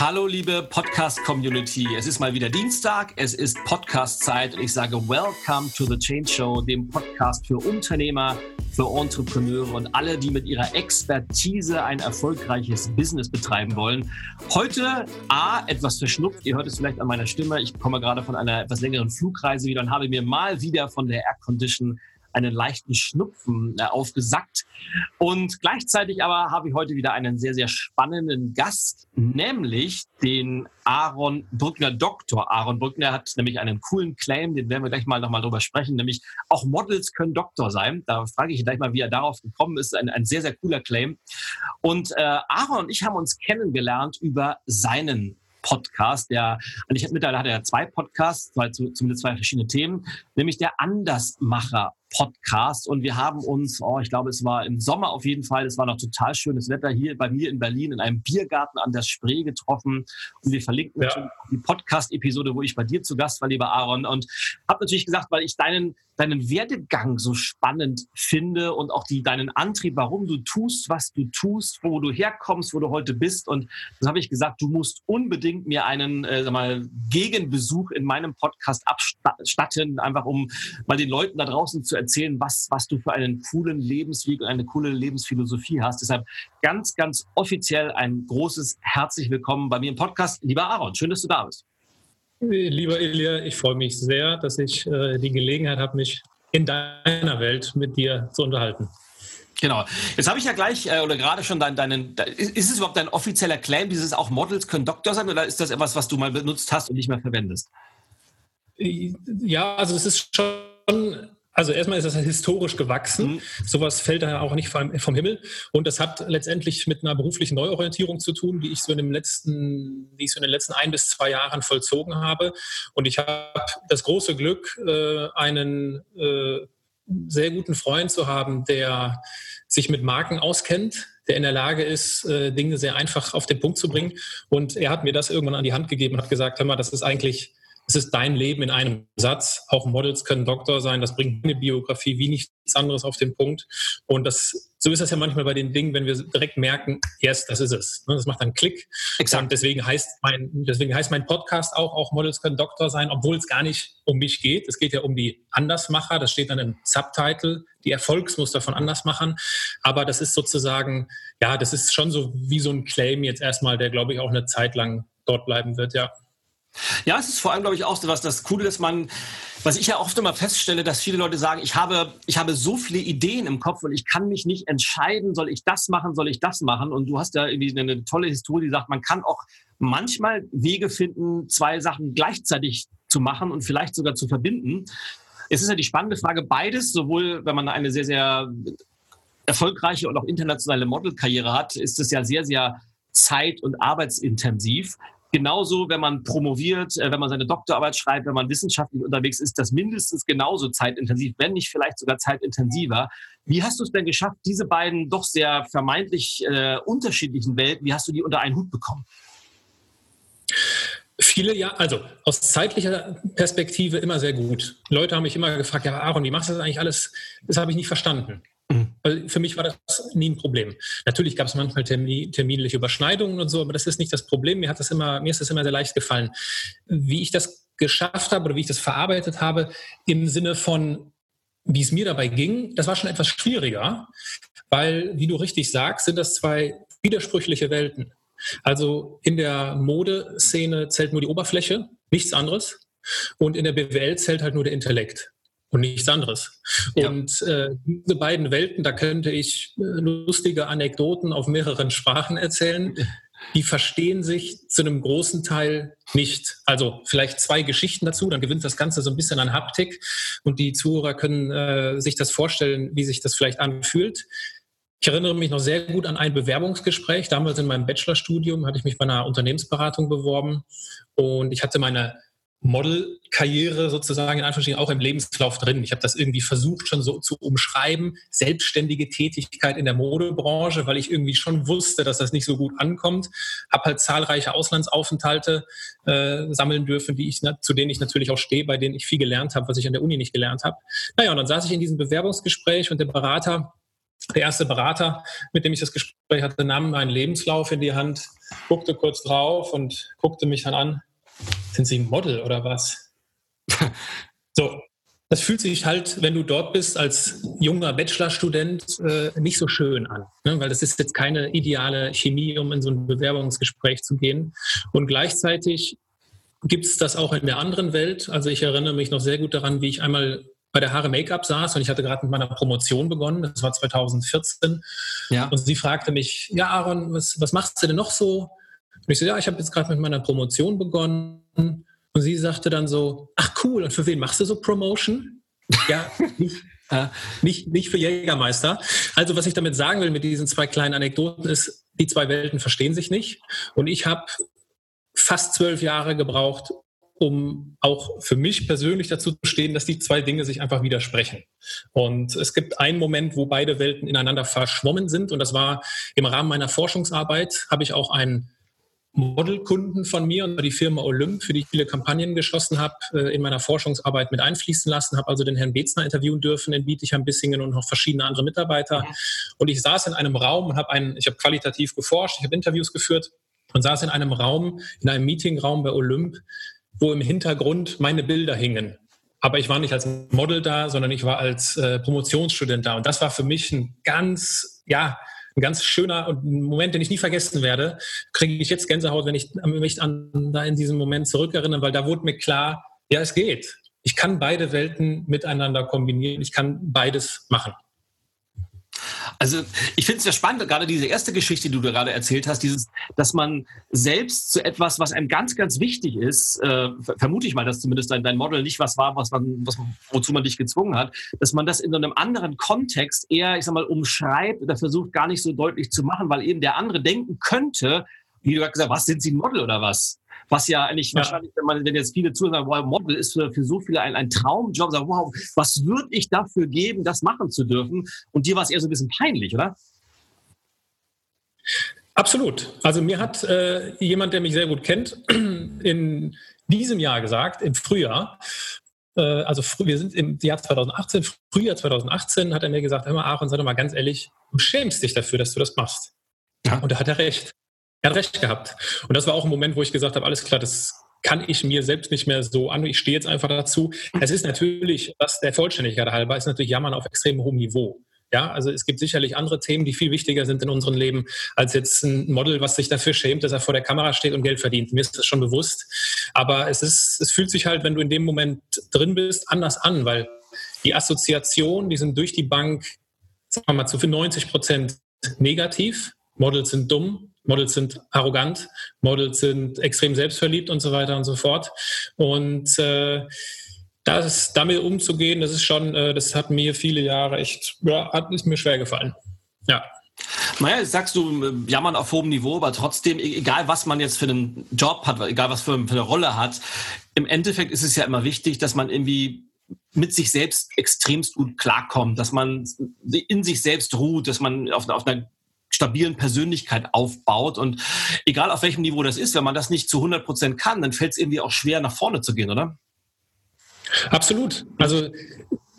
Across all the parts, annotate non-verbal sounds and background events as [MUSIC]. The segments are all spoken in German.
Hallo liebe Podcast-Community. Es ist mal wieder Dienstag, es ist Podcast-Zeit und ich sage Welcome to the Change Show, dem Podcast für Unternehmer, für Entrepreneure und alle, die mit ihrer Expertise ein erfolgreiches Business betreiben wollen. Heute A, etwas verschnupft, ihr hört es vielleicht an meiner Stimme, ich komme gerade von einer etwas längeren Flugreise wieder und habe mir mal wieder von der Air Condition einen leichten Schnupfen äh, aufgesackt. Und gleichzeitig aber habe ich heute wieder einen sehr, sehr spannenden Gast, nämlich den Aaron Brückner, Doktor Aaron Brückner hat nämlich einen coolen Claim, den werden wir gleich mal nochmal drüber sprechen, nämlich auch Models können Doktor sein. Da frage ich gleich mal, wie er darauf gekommen ist. Ein, ein sehr, sehr cooler Claim. Und äh, Aaron und ich haben uns kennengelernt über seinen Podcast, der, und ich mittlerweile hat er zwei Podcasts, zwei, zumindest zwei verschiedene Themen, nämlich der Andersmacher Podcast und wir haben uns, oh, ich glaube, es war im Sommer auf jeden Fall, es war noch total schönes Wetter hier bei mir in Berlin in einem Biergarten an der Spree getroffen und wir verlinken ja. die Podcast-Episode, wo ich bei dir zu Gast war, lieber Aaron und habe natürlich gesagt, weil ich deinen deinen Werdegang so spannend finde und auch die, deinen Antrieb, warum du tust, was du tust, wo du herkommst, wo du heute bist. Und dann habe ich gesagt, du musst unbedingt mir einen äh, sag mal, Gegenbesuch in meinem Podcast abstatten, einfach um mal den Leuten da draußen zu erzählen, was, was du für einen coolen Lebensweg und eine coole Lebensphilosophie hast. Deshalb ganz, ganz offiziell ein großes herzlich willkommen bei mir im Podcast. Lieber Aaron, schön, dass du da bist. Lieber Ilja, ich freue mich sehr, dass ich äh, die Gelegenheit habe, mich in deiner Welt mit dir zu unterhalten. Genau. Jetzt habe ich ja gleich äh, oder gerade schon deinen, deinen, ist es überhaupt dein offizieller Claim, dieses auch Models können Doktor sein oder ist das etwas, was du mal benutzt hast und nicht mehr verwendest? Ja, also es ist schon also erstmal ist das historisch gewachsen. Mhm. Sowas fällt da auch nicht vom, vom, Himmel. Und das hat letztendlich mit einer beruflichen Neuorientierung zu tun, die ich so in, dem letzten, die ich so in den letzten ein bis zwei Jahren vollzogen habe. Und ich habe das große Glück, äh, einen äh, sehr guten Freund zu haben, der sich mit Marken auskennt, der in der Lage ist, äh, Dinge sehr einfach auf den Punkt zu bringen. Und er hat mir das irgendwann an die Hand gegeben und hat gesagt, hör mal, das ist eigentlich es ist dein Leben in einem Satz. Auch Models können Doktor sein. Das bringt eine Biografie wie nichts anderes auf den Punkt. Und das, so ist das ja manchmal bei den Dingen, wenn wir direkt merken, yes, das ist es. Ne, das macht dann Klick. Exakt. Und deswegen heißt mein, deswegen heißt mein Podcast auch, auch Models können Doktor sein, obwohl es gar nicht um mich geht. Es geht ja um die Andersmacher. Das steht dann im Subtitle, die Erfolgsmuster von Andersmachern. Aber das ist sozusagen, ja, das ist schon so wie so ein Claim jetzt erstmal, der glaube ich auch eine Zeit lang dort bleiben wird, ja. Ja, es ist vor allem, glaube ich, auch so was das Coole, dass man, was ich ja oft immer feststelle, dass viele Leute sagen, ich habe, ich habe so viele Ideen im Kopf und ich kann mich nicht entscheiden, soll ich das machen, soll ich das machen? Und du hast ja irgendwie eine tolle Historie, die sagt, man kann auch manchmal Wege finden, zwei Sachen gleichzeitig zu machen und vielleicht sogar zu verbinden. Es ist ja die spannende Frage, beides, sowohl wenn man eine sehr, sehr erfolgreiche und auch internationale Modelkarriere hat, ist es ja sehr, sehr zeit- und arbeitsintensiv. Genauso, wenn man promoviert, äh, wenn man seine Doktorarbeit schreibt, wenn man wissenschaftlich unterwegs ist, das mindestens genauso zeitintensiv, wenn nicht vielleicht sogar zeitintensiver. Wie hast du es denn geschafft, diese beiden doch sehr vermeintlich äh, unterschiedlichen Welten, wie hast du die unter einen Hut bekommen? Viele ja, also aus zeitlicher Perspektive immer sehr gut. Leute haben mich immer gefragt, ja Aaron, wie machst du das eigentlich alles? Das habe ich nicht verstanden. Weil für mich war das nie ein Problem. Natürlich gab es manchmal termin, terminliche Überschneidungen und so, aber das ist nicht das Problem. Mir hat das immer, mir ist das immer sehr leicht gefallen. Wie ich das geschafft habe oder wie ich das verarbeitet habe, im Sinne von, wie es mir dabei ging, das war schon etwas schwieriger, weil, wie du richtig sagst, sind das zwei widersprüchliche Welten. Also in der Modeszene zählt nur die Oberfläche, nichts anderes. Und in der BWL zählt halt nur der Intellekt und nichts anderes. Ja. Und äh, diese beiden Welten, da könnte ich äh, lustige Anekdoten auf mehreren Sprachen erzählen. Die verstehen sich zu einem großen Teil nicht. Also vielleicht zwei Geschichten dazu, dann gewinnt das Ganze so ein bisschen an Haptik und die Zuhörer können äh, sich das vorstellen, wie sich das vielleicht anfühlt. Ich erinnere mich noch sehr gut an ein Bewerbungsgespräch. Damals in meinem Bachelorstudium hatte ich mich bei einer Unternehmensberatung beworben und ich hatte meine Modelkarriere sozusagen in Anführungsstrichen auch im Lebenslauf drin. Ich habe das irgendwie versucht schon so zu umschreiben, selbstständige Tätigkeit in der Modebranche, weil ich irgendwie schon wusste, dass das nicht so gut ankommt. Habe halt zahlreiche Auslandsaufenthalte äh, sammeln dürfen, die ich, zu denen ich natürlich auch stehe, bei denen ich viel gelernt habe, was ich an der Uni nicht gelernt habe. Naja, und dann saß ich in diesem Bewerbungsgespräch und der Berater Der erste Berater, mit dem ich das Gespräch hatte, nahm meinen Lebenslauf in die Hand, guckte kurz drauf und guckte mich dann an. Sind Sie ein Model oder was? [LAUGHS] so, das fühlt sich halt, wenn du dort bist, als junger Bachelorstudent äh, nicht so schön an, ne? weil das ist jetzt keine ideale Chemie, um in so ein Bewerbungsgespräch zu gehen. Und gleichzeitig gibt es das auch in der anderen Welt. Also ich erinnere mich noch sehr gut daran, wie ich einmal bei der Haare Make-up saß und ich hatte gerade mit meiner Promotion begonnen, das war 2014. Ja. Und sie fragte mich, ja Aaron, was, was machst du denn noch so? Und ich so, ja, ich habe jetzt gerade mit meiner Promotion begonnen. Und sie sagte dann so, ach cool, und für wen machst du so Promotion? ja, [LAUGHS] nicht, äh, nicht, nicht für Jägermeister. Also was ich damit sagen will mit diesen zwei kleinen Anekdoten ist, die zwei Welten verstehen sich nicht. Und ich habe fast zwölf Jahre gebraucht, um auch für mich persönlich dazu zu stehen, dass die zwei Dinge sich einfach widersprechen. Und es gibt einen Moment, wo beide Welten ineinander verschwommen sind. Und das war im Rahmen meiner Forschungsarbeit, habe ich auch einen Modelkunden von mir und die Firma Olymp, für die ich viele Kampagnen geschossen habe, äh, in meiner Forschungsarbeit mit einfließen lassen, habe also den Herrn Bezner interviewen dürfen in Bietigheim-Bissingen und noch verschiedene andere Mitarbeiter. Und ich saß in einem Raum und habe einen, ich habe qualitativ geforscht, ich habe Interviews geführt und saß in einem Raum, in einem Meetingraum bei Olymp, wo im Hintergrund meine Bilder hingen. Aber ich war nicht als Model da, sondern ich war als äh, Promotionsstudent da. Und das war für mich ein ganz, ja, ein ganz schöner Moment, den ich nie vergessen werde. Kriege ich jetzt Gänsehaut, wenn ich mich an da in diesem Moment zurückerinnere, weil da wurde mir klar, ja, es geht. Ich kann beide Welten miteinander kombinieren. Ich kann beides machen. Also ich finde es ja spannend, gerade diese erste Geschichte, die du gerade erzählt hast, dieses, dass man selbst zu etwas, was einem ganz, ganz wichtig ist, äh, vermute ich mal, dass zumindest dein, dein Model nicht was war, was man, was, wozu man dich gezwungen hat, dass man das in so einem anderen Kontext eher, ich sag mal, umschreibt oder versucht gar nicht so deutlich zu machen, weil eben der andere denken könnte, wie du gesagt hast, was sind sie ein Model oder was? Was ja eigentlich ja. wahrscheinlich, wenn man, wenn jetzt viele zuhören, wow, Model ist für, für so viele ein, ein Traumjob, sagen, wow, was würde ich dafür geben, das machen zu dürfen? Und dir war es eher so ein bisschen peinlich, oder? Absolut. Also mir hat äh, jemand, der mich sehr gut kennt, [CLEARS THROAT] in diesem Jahr gesagt, im Frühjahr, äh, also wir sind im Jahr 2018, Frühjahr 2018, hat er mir gesagt, hör mal, Aaron, sei doch mal ganz ehrlich, du schämst dich dafür, dass du das machst. Ja. Und da hat er recht. Er hat recht gehabt. Und das war auch ein Moment, wo ich gesagt habe, alles klar, das kann ich mir selbst nicht mehr so an. Ich stehe jetzt einfach dazu. Es ist natürlich, was der Vollständigkeit halber ist, natürlich Jammern auf extrem hohem Niveau. Ja, also es gibt sicherlich andere Themen, die viel wichtiger sind in unserem Leben, als jetzt ein Model, was sich dafür schämt, dass er vor der Kamera steht und Geld verdient. Mir ist das schon bewusst. Aber es ist, es fühlt sich halt, wenn du in dem Moment drin bist, anders an, weil die Assoziationen, die sind durch die Bank, sagen wir mal, zu 90 Prozent negativ. Models sind dumm, Models sind arrogant, Models sind extrem selbstverliebt und so weiter und so fort. Und äh, das, damit umzugehen, das ist schon, äh, das hat mir viele Jahre echt, ja, hat, ist mir schwer gefallen. Ja. Naja, sagst du, äh, jammern auf hohem Niveau, aber trotzdem, e-, egal was man jetzt für einen Job hat, egal was für, für eine Rolle hat, im Endeffekt ist es ja immer wichtig, dass man irgendwie mit sich selbst extremst gut klarkommt, dass man in sich selbst ruht, dass man auf, auf einer stabilen Persönlichkeit aufbaut. Und egal auf welchem Niveau das ist, wenn man das nicht zu 100 Prozent kann, dann fällt es irgendwie auch schwer, nach vorne zu gehen, oder? Absolut. Also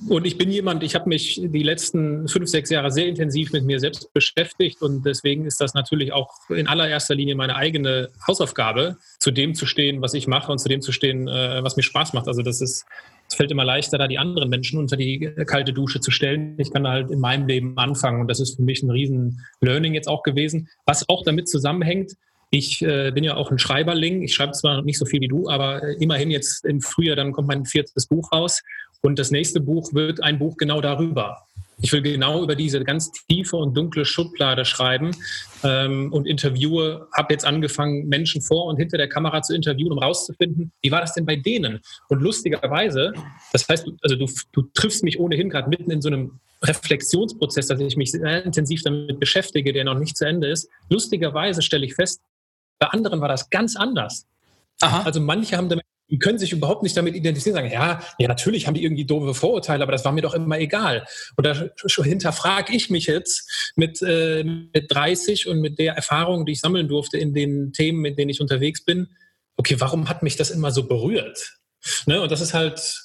und ich bin jemand, ich habe mich die letzten fünf, sechs Jahre sehr intensiv mit mir selbst beschäftigt und deswegen ist das natürlich auch in allererster Linie meine eigene Hausaufgabe, zu dem zu stehen, was ich mache und zu dem zu stehen, äh, was mir Spaß macht. Also das ist, es fällt immer leichter, da die anderen Menschen unter die kalte Dusche zu stellen. Ich kann halt in meinem Leben anfangen und das ist für mich ein riesen Learning jetzt auch gewesen, was auch damit zusammenhängt, ich äh, bin ja auch ein Schreiberling. Ich schreibe zwar nicht so viel wie du, aber äh, immerhin jetzt im Frühjahr, dann kommt mein viertes Buch raus. Und das nächste Buch wird ein Buch genau darüber. Ich will genau über diese ganz tiefe und dunkle Schublade schreiben ähm, und interviewe, habe jetzt angefangen, Menschen vor und hinter der Kamera zu interviewen, um rauszufinden, wie war das denn bei denen? Und lustigerweise, das heißt, also du, du triffst mich ohnehin gerade mitten in so einem Reflexionsprozess, dass ich mich sehr intensiv damit beschäftige, der noch nicht zu Ende ist. Lustigerweise stelle ich fest, bei anderen war das ganz anders. Aha. Also manche haben damit, die können sich überhaupt nicht damit identifizieren, sagen, ja, ja, natürlich haben die irgendwie doofe Vorurteile, aber das war mir doch immer egal. Und da hinterfrage ich mich jetzt mit, äh, mit 30 und mit der Erfahrung, die ich sammeln durfte in den Themen, in denen ich unterwegs bin, okay, warum hat mich das immer so berührt? Ne? Und das ist halt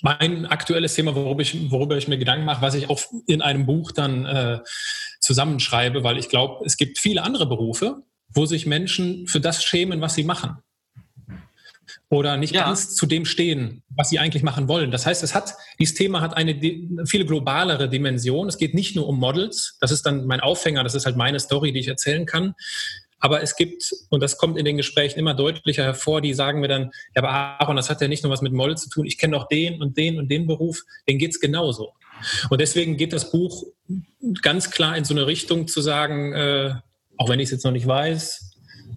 mein aktuelles Thema, worüber ich, worüber ich mir Gedanken mache, was ich auch in einem Buch dann äh, zusammenschreibe, weil ich glaube, es gibt viele andere Berufe, wo sich Menschen für das schämen, was sie machen. Oder nicht ja. ganz zu dem stehen, was sie eigentlich machen wollen. Das heißt, es hat, dieses Thema hat eine viel globalere Dimension. Es geht nicht nur um Models. Das ist dann mein Aufhänger. Das ist halt meine Story, die ich erzählen kann. Aber es gibt, und das kommt in den Gesprächen immer deutlicher hervor, die sagen mir dann, ja, aber Aaron, das hat ja nicht nur was mit Model zu tun. Ich kenne doch den und den und den Beruf. Den geht's genauso. Und deswegen geht das Buch ganz klar in so eine Richtung zu sagen, äh, auch wenn ich es jetzt noch nicht weiß,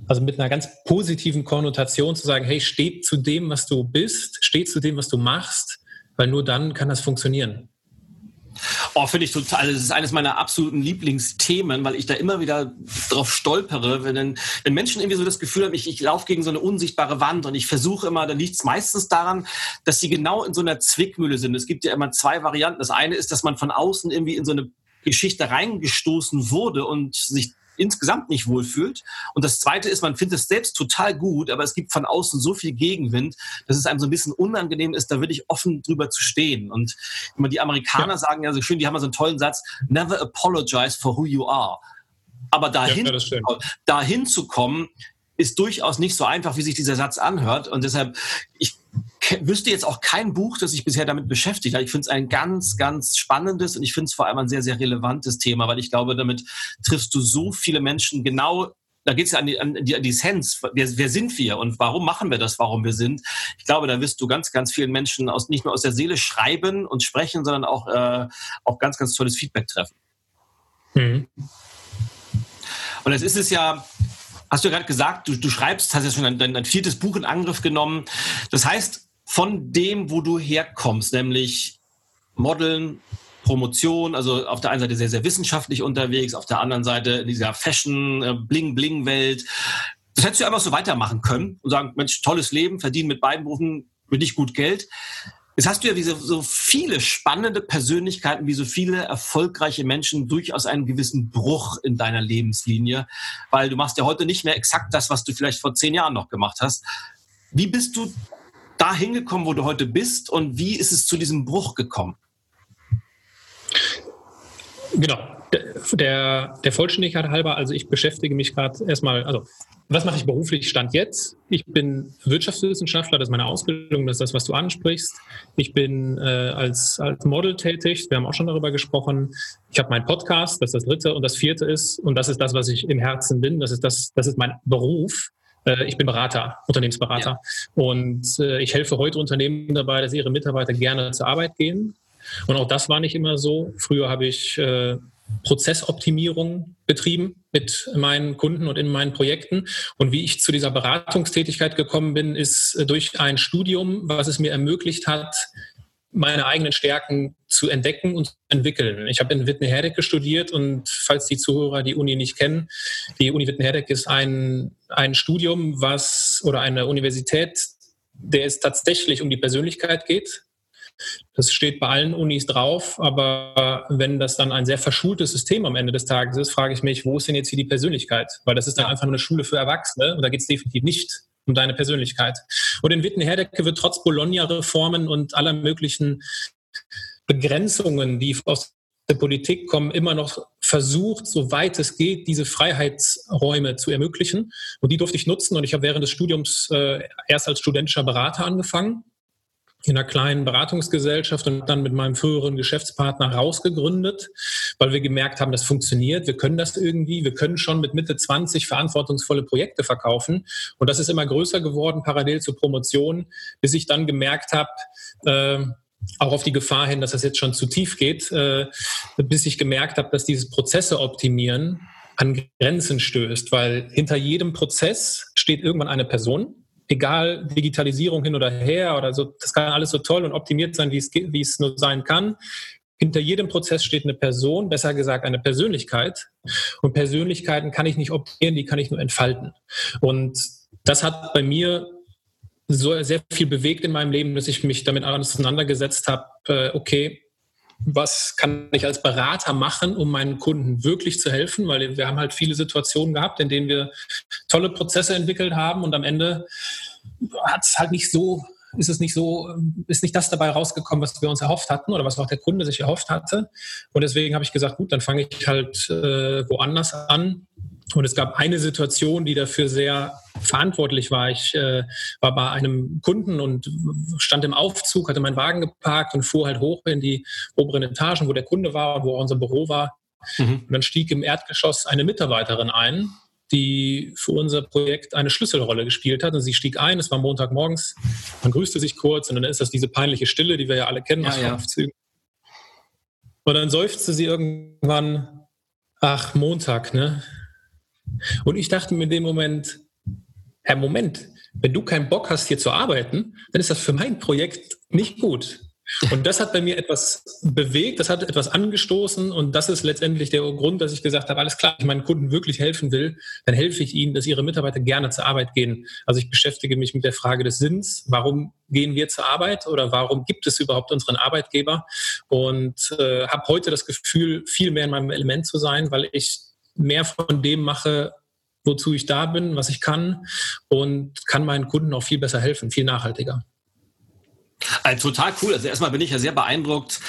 also mit einer ganz positiven Konnotation zu sagen, hey, steh zu dem, was du bist, steh zu dem, was du machst, weil nur dann kann das funktionieren. Oh, finde ich total. Also das ist eines meiner absoluten Lieblingsthemen, weil ich da immer wieder drauf stolpere, wenn, wenn Menschen irgendwie so das Gefühl haben, ich, ich laufe gegen so eine unsichtbare Wand und ich versuche immer, dann liegt es meistens daran, dass sie genau in so einer Zwickmühle sind. Es gibt ja immer zwei Varianten. Das eine ist, dass man von außen irgendwie in so eine Geschichte reingestoßen wurde und sich insgesamt nicht wohlfühlt. Und das Zweite ist, man findet es selbst total gut, aber es gibt von außen so viel Gegenwind, dass es einem so ein bisschen unangenehm ist, da wirklich offen drüber zu stehen. Und immer die Amerikaner ja. sagen ja so schön, die haben ja so einen tollen Satz, never apologize for who you are. Aber dahin, ja, dahin zu kommen, ist durchaus nicht so einfach, wie sich dieser Satz anhört. Und deshalb, ich wüsste jetzt auch kein Buch, das sich bisher damit beschäftigt hat. Ich finde es ein ganz, ganz spannendes und ich finde es vor allem ein sehr, sehr relevantes Thema, weil ich glaube, damit triffst du so viele Menschen genau da geht es ja an die, an die, an die Essenz. Wer, wer sind wir und warum machen wir das, warum wir sind? Ich glaube, da wirst du ganz, ganz vielen Menschen aus, nicht nur aus der Seele schreiben und sprechen, sondern auch, äh, auch ganz, ganz tolles Feedback treffen. Mhm. Und es ist es ja, hast du ja gerade gesagt, du, du schreibst, hast ja schon dein, dein viertes Buch in Angriff genommen. Das heißt, von dem, wo du herkommst, nämlich Modeln, Promotion, also auf der einen Seite sehr, sehr wissenschaftlich unterwegs, auf der anderen Seite in dieser Fashion, Bling-Bling-Welt. Das hättest du einfach so weitermachen können und sagen, Mensch, tolles Leben, verdienen mit beiden Berufen nicht gut Geld. Jetzt hast du ja wie so, so viele spannende Persönlichkeiten, wie so viele erfolgreiche Menschen durchaus einen gewissen Bruch in deiner Lebenslinie, weil du machst ja heute nicht mehr exakt das, was du vielleicht vor zehn Jahren noch gemacht hast. Wie bist du da hingekommen, wo du heute bist und wie ist es zu diesem Bruch gekommen? Genau. Der, der Vollständigkeit halber, also ich beschäftige mich gerade erstmal, also was mache ich beruflich Stand jetzt? Ich bin Wirtschaftswissenschaftler, das ist meine Ausbildung, das ist das, was du ansprichst. Ich bin äh, als, als Model tätig, wir haben auch schon darüber gesprochen. Ich habe meinen Podcast, das ist das dritte. Und das vierte ist, und das ist das, was ich im Herzen bin, das ist, das, das ist mein Beruf. Äh, ich bin Berater, Unternehmensberater. Ja. Und äh, ich helfe heute Unternehmen dabei, dass ihre Mitarbeiter gerne zur Arbeit gehen. Und auch das war nicht immer so. Früher habe ich äh, Prozessoptimierung betrieben mit meinen Kunden und in meinen Projekten. Und wie ich zu dieser Beratungstätigkeit gekommen bin, ist durch ein Studium, was es mir ermöglicht hat, meine eigenen Stärken zu entdecken und zu entwickeln. Ich habe in Wittenherdecke studiert und falls die Zuhörer die Uni nicht kennen, die Uni Wittenherdecke ist ein, ein Studium, was oder eine Universität, der es tatsächlich um die Persönlichkeit geht. Das steht bei allen Unis drauf, aber wenn das dann ein sehr verschultes System am Ende des Tages ist, frage ich mich, wo ist denn jetzt hier die Persönlichkeit? Weil das ist dann einfach nur eine Schule für Erwachsene und da geht es definitiv nicht um deine Persönlichkeit. Und in Wittenherdecke wird trotz Bologna-Reformen und aller möglichen Begrenzungen, die aus der Politik kommen, immer noch versucht, soweit es geht, diese Freiheitsräume zu ermöglichen. Und die durfte ich nutzen. Und ich habe während des Studiums äh, erst als studentischer Berater angefangen in einer kleinen Beratungsgesellschaft und dann mit meinem früheren Geschäftspartner rausgegründet, weil wir gemerkt haben, das funktioniert, wir können das irgendwie, wir können schon mit Mitte 20 verantwortungsvolle Projekte verkaufen. Und das ist immer größer geworden, parallel zur Promotion, bis ich dann gemerkt habe, äh, auch auf die Gefahr hin, dass das jetzt schon zu tief geht, äh, bis ich gemerkt habe, dass dieses Prozesse optimieren an Grenzen stößt, weil hinter jedem Prozess steht irgendwann eine Person egal Digitalisierung hin oder her oder so, das kann alles so toll und optimiert sein, wie es, wie es nur sein kann. Hinter jedem Prozess steht eine Person, besser gesagt eine Persönlichkeit. Und Persönlichkeiten kann ich nicht optimieren, die kann ich nur entfalten. Und das hat bei mir so sehr viel bewegt in meinem Leben, dass ich mich damit auseinandergesetzt habe, äh, okay, was kann ich als Berater machen, um meinen Kunden wirklich zu helfen, weil wir haben halt viele Situationen gehabt, in denen wir tolle Prozesse entwickelt haben und am Ende hat es halt nicht so ist es nicht so, ist nicht das dabei rausgekommen, was wir uns erhofft hatten oder was auch der Kunde sich erhofft hatte. Und deswegen habe ich gesagt, gut, dann fange ich halt äh, woanders an. Und es gab eine Situation, die dafür sehr verantwortlich war. Ich äh, war bei einem Kunden und stand im Aufzug, hatte meinen Wagen geparkt und fuhr halt hoch in die oberen Etagen, wo der Kunde war und wo auch unser Büro war. Mhm. Und dann stieg im Erdgeschoss eine Mitarbeiterin ein, die für unser Projekt eine Schlüsselrolle gespielt hat. Und sie stieg ein, es war Montagmorgens, man grüßte sich kurz und dann ist das diese peinliche Stille, die wir ja alle kennen ja, aus ja. Aufzügen. Und dann seufzte sie irgendwann, ach, Montag, ne? Und ich dachte mir in dem Moment, Herr, Moment, wenn du keinen Bock hast, hier zu arbeiten, dann ist das für mein Projekt nicht gut. Und das hat bei mir etwas bewegt, das hat etwas angestoßen und das ist letztendlich der Grund, dass ich gesagt habe, alles klar, wenn ich meinen Kunden wirklich helfen will, dann helfe ich ihnen, dass ihre Mitarbeiter gerne zur Arbeit gehen. Also ich beschäftige mich mit der Frage des Sinns, warum gehen wir zur Arbeit oder warum gibt es überhaupt unseren Arbeitgeber und äh, habe heute das Gefühl, viel mehr in meinem Element zu sein, weil ich mehr von dem mache, wozu ich da bin, was ich kann und kann meinen Kunden auch viel besser helfen, viel nachhaltiger. Also total cool. Also erstmal bin ich ja sehr beeindruckt,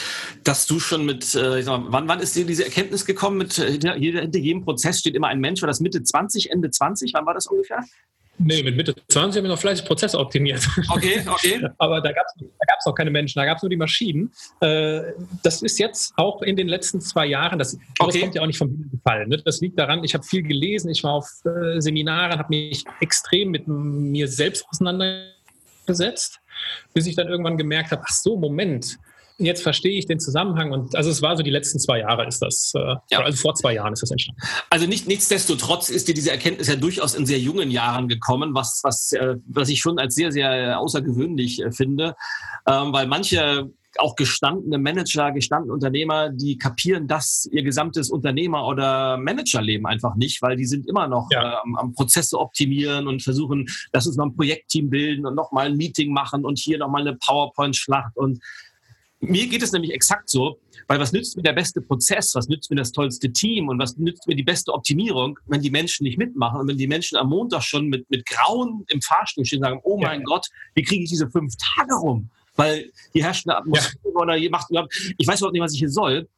dass du schon mit, äh, mal, wann, wann ist dir diese Erkenntnis gekommen? Mit äh, hinter, hinter jedem Prozess steht immer ein Mensch. War das Mitte 20, Ende 20? Wann war das ungefähr? Nee, mit Mitte 20 haben wir noch fleißig Prozesse optimiert. Okay, okay. [LAUGHS] Aber da gab es noch keine Menschen, da gab es nur die Maschinen. Äh, das ist jetzt auch in den letzten zwei Jahren, das, okay. das kommt ja auch nicht vom Himmel gefallen. Ne? Das liegt daran, ich habe viel gelesen, ich war auf äh, Seminaren, habe mich extrem mit mir selbst auseinandergesetzt, bis ich dann irgendwann gemerkt habe, ach so, Moment, jetzt verstehe ich den Zusammenhang und also es war so die letzten zwei Jahre ist das, äh, ja. also vor zwei Jahren ist das entstanden. Also nicht, nichtsdestotrotz ist dir diese Erkenntnis ja durchaus in sehr jungen Jahren gekommen, was, was, äh, was ich schon als sehr, sehr außergewöhnlich äh, finde, ähm, weil manche auch gestandene Manager, gestandene Unternehmer, die kapieren das ihr gesamtes Unternehmer- oder Managerleben einfach nicht, weil die sind immer noch ja. äh, am, am Prozesse optimieren und versuchen, dass uns noch ein Projektteam bilden und nochmal ein Meeting machen und hier nochmal eine PowerPoint-Schlacht und mir geht es nämlich exakt so, weil was nützt mir der beste Prozess, was nützt mir das tollste Team und was nützt mir die beste Optimierung, wenn die Menschen nicht mitmachen und wenn die Menschen am Montag schon mit, mit Grauen im Fahrstuhl stehen und sagen, oh mein ja. Gott, wie kriege ich diese fünf Tage rum? Weil hier herrscht eine Atmosphäre ja. oder hier macht, ich weiß überhaupt nicht, was ich hier soll.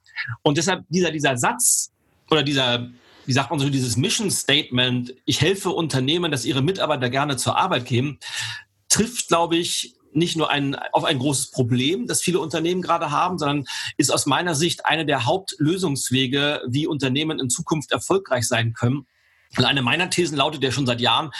Und deshalb dieser, dieser Satz oder dieser, wie sagt man so, dieses Mission Statement, ich helfe Unternehmen, dass ihre Mitarbeiter gerne zur Arbeit gehen, trifft, glaube ich, nicht nur ein, auf ein großes Problem, das viele Unternehmen gerade haben, sondern ist aus meiner Sicht eine der Hauptlösungswege, wie Unternehmen in Zukunft erfolgreich sein können. Und eine meiner Thesen lautet ja schon seit Jahren,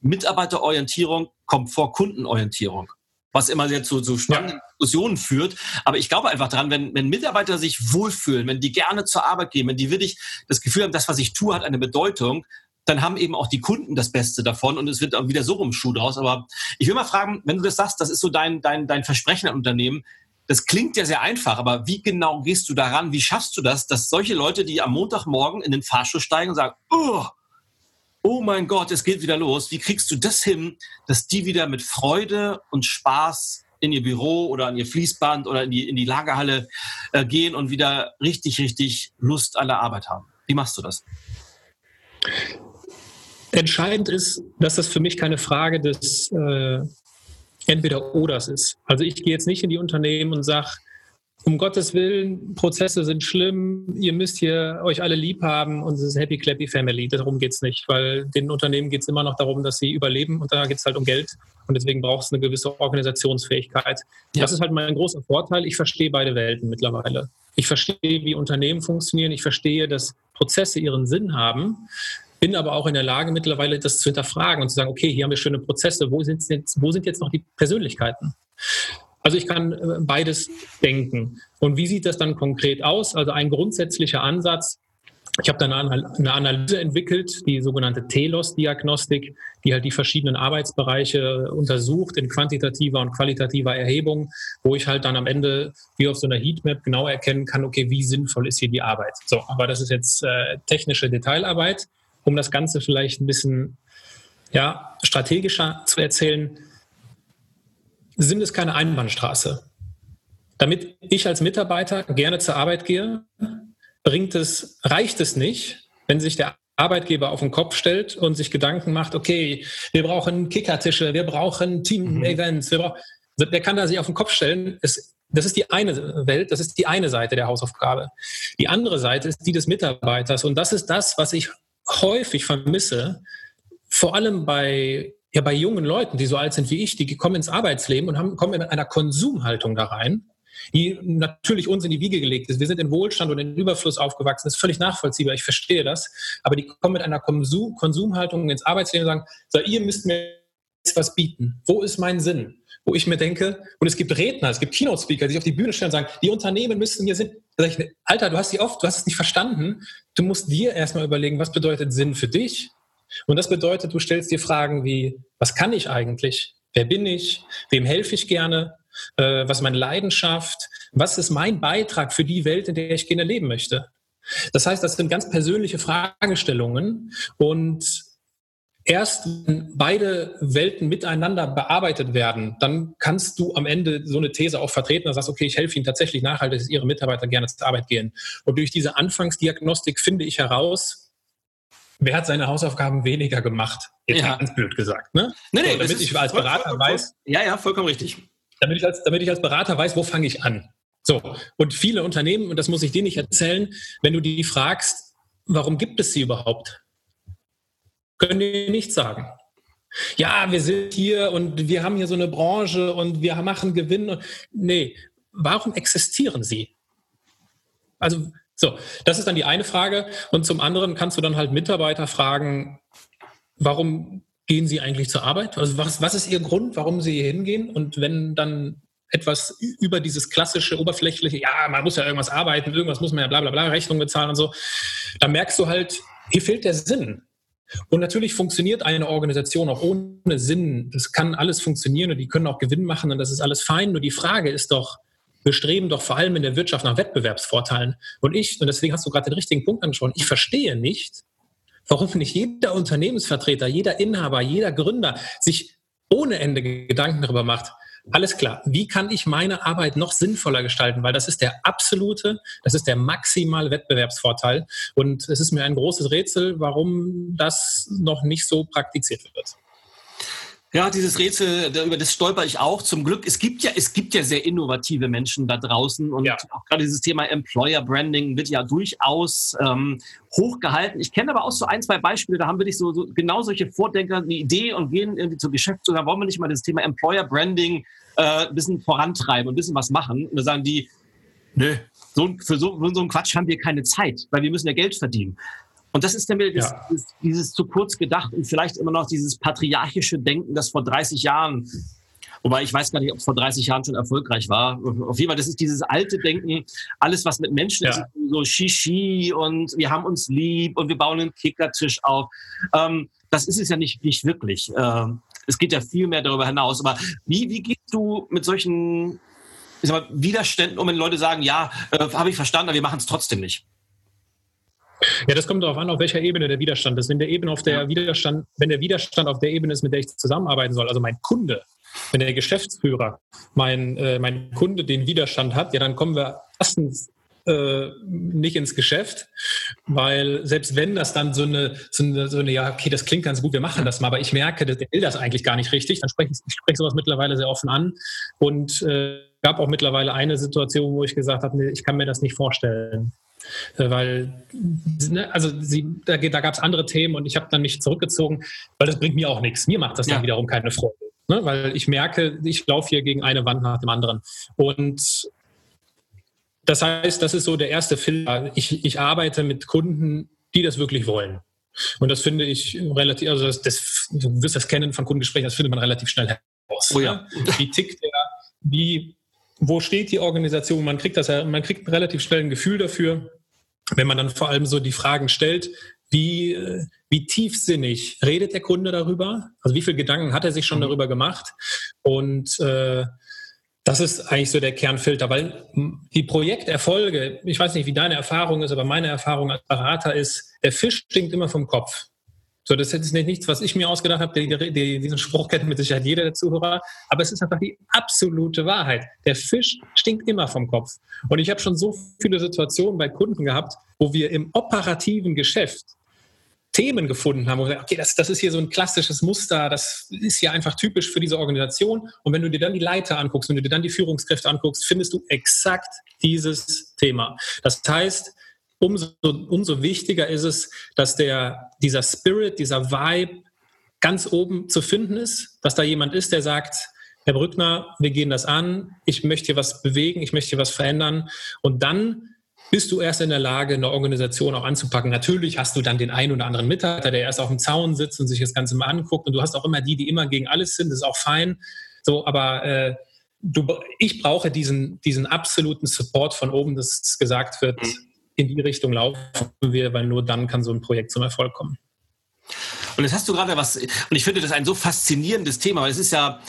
Mitarbeiterorientierung kommt vor Kundenorientierung was immer sehr zu, zu spannenden. Diskussionen führt. Aber ich glaube einfach daran, wenn, wenn Mitarbeiter sich wohlfühlen, wenn die gerne zur Arbeit gehen, wenn die wirklich das Gefühl haben, das, was ich tue, hat eine Bedeutung, dann haben eben auch die Kunden das Beste davon und es wird auch wieder so rum Schuh draus. Aber ich will mal fragen, wenn du das sagst, das ist so dein, dein, dein Versprechen an Unternehmen, das klingt ja sehr einfach, aber wie genau gehst du daran? Wie schaffst du das, dass solche Leute, die am Montagmorgen in den Fahrstuhl steigen und sagen, oh, oh mein Gott, es geht wieder los, wie kriegst du das hin, dass die wieder mit Freude und Spaß in ihr Büro oder an ihr Fließband oder in die, in die Lagerhalle äh, gehen und wieder richtig, richtig Lust an der Arbeit haben? Wie machst du das? Entscheidend ist, dass das für mich keine Frage des äh, Entweder-Oders ist. Also ich gehe jetzt nicht in die Unternehmen und sage, um Gottes Willen, Prozesse sind schlimm, ihr müsst hier euch alle lieb haben und es ist Happy Clappy Family. Darum geht es nicht, weil den Unternehmen geht es immer noch darum, dass sie überleben und da geht es halt um Geld und deswegen braucht es eine gewisse Organisationsfähigkeit. Ja. Das ist halt mein großer Vorteil. Ich verstehe beide Welten mittlerweile. Ich verstehe, wie Unternehmen funktionieren. Ich verstehe, dass Prozesse ihren Sinn haben bin aber auch in der Lage, mittlerweile das zu hinterfragen und zu sagen, okay, hier haben wir schöne Prozesse, wo sind jetzt, wo sind jetzt noch die Persönlichkeiten? Also ich kann äh, beides denken. Und wie sieht das dann konkret aus? Also ein grundsätzlicher Ansatz. Ich habe dann eine Analyse entwickelt, die sogenannte TELOS-Diagnostik, die halt die verschiedenen Arbeitsbereiche untersucht in quantitativer und qualitativer Erhebung, wo ich halt dann am Ende wie auf so einer Heatmap genau erkennen kann, okay, wie sinnvoll ist hier die Arbeit. So, aber das ist jetzt äh, technische Detailarbeit um das Ganze vielleicht ein bisschen ja, strategischer zu erzählen, sind es keine Einbahnstraße. Damit ich als Mitarbeiter gerne zur Arbeit gehe, bringt es, reicht es nicht, wenn sich der Arbeitgeber auf den Kopf stellt und sich Gedanken macht, okay, wir brauchen Kickertische, wir brauchen Team-Events, wir brauchen Der kann da sich auf den Kopf stellen. Es, das ist die eine Welt, das ist die eine Seite der Hausaufgabe. Die andere Seite ist die des Mitarbeiters. Und das ist das, was ich häufig vermisse, vor allem bei, ja, bei jungen Leuten, die so alt sind wie ich, die kommen ins Arbeitsleben und haben, kommen in einer Konsumhaltung da rein die natürlich uns in die Wiege gelegt ist. Wir sind in Wohlstand und in Überfluss aufgewachsen. Das ist völlig nachvollziehbar. Ich verstehe das. Aber die kommen mit einer Konsum Konsumhaltung ins Arbeitsleben und sagen, so, ihr müsst mir jetzt was bieten. Wo ist mein Sinn? Wo ich mir denke, und es gibt Redner, es gibt Keynote-Speaker, die sich auf die Bühne stellen und sagen, die Unternehmen müssen hier sind. Ich, Alter, du hast die oft, du hast es nicht verstanden. Du musst dir erstmal überlegen, was bedeutet Sinn für dich? Und das bedeutet, du stellst dir Fragen wie, was kann ich eigentlich? Wer bin ich? Wem helfe ich gerne? Äh, was ist meine Leidenschaft, was ist mein Beitrag für die Welt, in der ich gerne leben möchte. Das heißt, das sind ganz persönliche Fragestellungen und erst wenn beide Welten miteinander bearbeitet werden, dann kannst du am Ende so eine These auch vertreten, dass du sagst, okay, ich helfe ihnen tatsächlich nachhaltig, dass ihre Mitarbeiter gerne zur Arbeit gehen. Und durch diese Anfangsdiagnostik finde ich heraus, wer hat seine Hausaufgaben weniger gemacht? Jetzt ja. ganz blöd gesagt. Ne? Nee, nee, so, damit ich als Berater voll, voll, weiß. Ja, ja, vollkommen richtig damit ich als, damit ich als Berater weiß, wo fange ich an. So. Und viele Unternehmen, und das muss ich dir nicht erzählen, wenn du die fragst, warum gibt es sie überhaupt? Können die nicht sagen. Ja, wir sind hier und wir haben hier so eine Branche und wir machen Gewinn. Nee, warum existieren sie? Also, so, das ist dann die eine Frage. Und zum anderen kannst du dann halt Mitarbeiter fragen, warum gehen Sie eigentlich zur Arbeit? Also was, was ist Ihr Grund, warum Sie hier hingehen? Und wenn dann etwas über dieses klassische, oberflächliche, ja, man muss ja irgendwas arbeiten, irgendwas muss man ja bla bla bla, Rechnung bezahlen und so, dann merkst du halt, hier fehlt der Sinn. Und natürlich funktioniert eine Organisation auch ohne Sinn. Das kann alles funktionieren und die können auch Gewinn machen und das ist alles fein. Nur die Frage ist doch, wir streben doch vor allem in der Wirtschaft nach Wettbewerbsvorteilen. Und ich, und deswegen hast du gerade den richtigen Punkt angesprochen, ich verstehe nicht, Warum nicht jeder Unternehmensvertreter, jeder Inhaber, jeder Gründer sich ohne Ende Gedanken darüber macht, alles klar, wie kann ich meine Arbeit noch sinnvoller gestalten? Weil das ist der absolute, das ist der maximale Wettbewerbsvorteil. Und es ist mir ein großes Rätsel, warum das noch nicht so praktiziert wird. Ja, dieses Rätsel, über das stolper ich auch. Zum Glück, es gibt ja, es gibt ja sehr innovative Menschen da draußen und ja. auch gerade dieses Thema Employer Branding wird ja durchaus ähm, hochgehalten. Ich kenne aber auch so ein, zwei Beispiele, da haben wir nicht so, so genau solche Vordenker eine Idee und gehen irgendwie zur Geschäftsführer, wollen wir nicht mal das Thema Employer Branding äh, ein bisschen vorantreiben und ein bisschen was machen. Und da sagen die, nö, so, für, so, für so einen Quatsch haben wir keine Zeit, weil wir müssen ja Geld verdienen. Und das ist dann wieder ja. dieses, dieses, zu kurz gedacht und vielleicht immer noch dieses patriarchische Denken, das vor 30 Jahren, wobei ich weiß gar nicht, ob es vor 30 Jahren schon erfolgreich war. Auf jeden Fall, das ist dieses alte Denken, alles was mit Menschen ja. ist, so Shishi und wir haben uns lieb und wir bauen einen Kickertisch auf. Ähm, das ist es ja nicht, nicht wirklich. Ähm, es geht ja viel mehr darüber hinaus. Aber wie, wie gehst du mit solchen ich sag mal, Widerständen um, wenn Leute sagen, ja, äh, habe ich verstanden, aber wir machen es trotzdem nicht? Ja, das kommt darauf an, auf welcher Ebene der Widerstand ist. Wenn der Ebene auf der Widerstand, wenn der Widerstand auf der Ebene ist, mit der ich zusammenarbeiten soll, also mein Kunde, wenn der Geschäftsführer, mein, äh, mein Kunde den Widerstand hat, ja, dann kommen wir erstens äh, nicht ins Geschäft, weil selbst wenn das dann so eine, so eine, so eine, ja, okay, das klingt ganz gut, wir machen das mal, aber ich merke, der will das eigentlich gar nicht richtig, dann spreche ich, ich spreche sowas mittlerweile sehr offen an und äh, gab auch mittlerweile eine Situation, wo ich gesagt habe, nee, ich kann mir das nicht vorstellen. Äh, weil, ne, also sie, da, da gab es andere Themen und ich habe dann mich zurückgezogen, weil das bringt mir auch nichts. Mir macht das ja. dann wiederum keine Freude. Ne? Weil ich merke, ich laufe hier gegen eine Wand nach dem anderen. Und das heißt, das ist so der erste Filter. Ich, ich arbeite mit Kunden, die das wirklich wollen. Und das finde ich relativ, also das, das, du wirst das kennen von Kundengesprächen, das findet man relativ schnell heraus. Oh ja. Ne? Wie tickt der, wie wo steht die Organisation? Man kriegt das ja, man kriegt relativ schnell ein Gefühl dafür, wenn man dann vor allem so die Fragen stellt, wie, wie tiefsinnig redet der Kunde darüber? Also wie viele Gedanken hat er sich schon mhm. darüber gemacht? Und äh, das ist eigentlich so der Kernfilter, weil die Projekterfolge, ich weiß nicht, wie deine Erfahrung ist, aber meine Erfahrung als Berater ist, der Fisch stinkt immer vom Kopf. So, das ist nicht nichts, was ich mir ausgedacht habe. Die, die, diesen Spruch kennt mit Sicherheit jeder der Zuhörer. Aber es ist einfach die absolute Wahrheit. Der Fisch stinkt immer vom Kopf. Und ich habe schon so viele Situationen bei Kunden gehabt, wo wir im operativen Geschäft Themen gefunden haben, wo wir okay, das, das ist hier so ein klassisches Muster, das ist ja einfach typisch für diese Organisation. Und wenn du dir dann die Leiter anguckst, wenn du dir dann die Führungskräfte anguckst, findest du exakt dieses Thema. Das heißt, umso, umso wichtiger ist es, dass der, dieser Spirit, dieser Vibe ganz oben zu finden ist, dass da jemand ist, der sagt, Herr Brückner, wir gehen das an, ich möchte hier was bewegen, ich möchte hier was verändern. Und dann bist du erst in der Lage, eine Organisation auch anzupacken. Natürlich hast du dann den einen oder anderen Mitarbeiter, der erst auf dem Zaun sitzt und sich das Ganze mal anguckt. Und du hast auch immer die, die immer gegen alles sind, das ist auch fein. So, aber äh, du, ich brauche diesen, diesen absoluten Support von oben, dass gesagt wird, mhm. In die Richtung laufen wir, weil nur dann kann so ein Projekt zum Erfolg kommen. Und jetzt hast du gerade was, und ich finde das ein so faszinierendes Thema, weil es ist ja,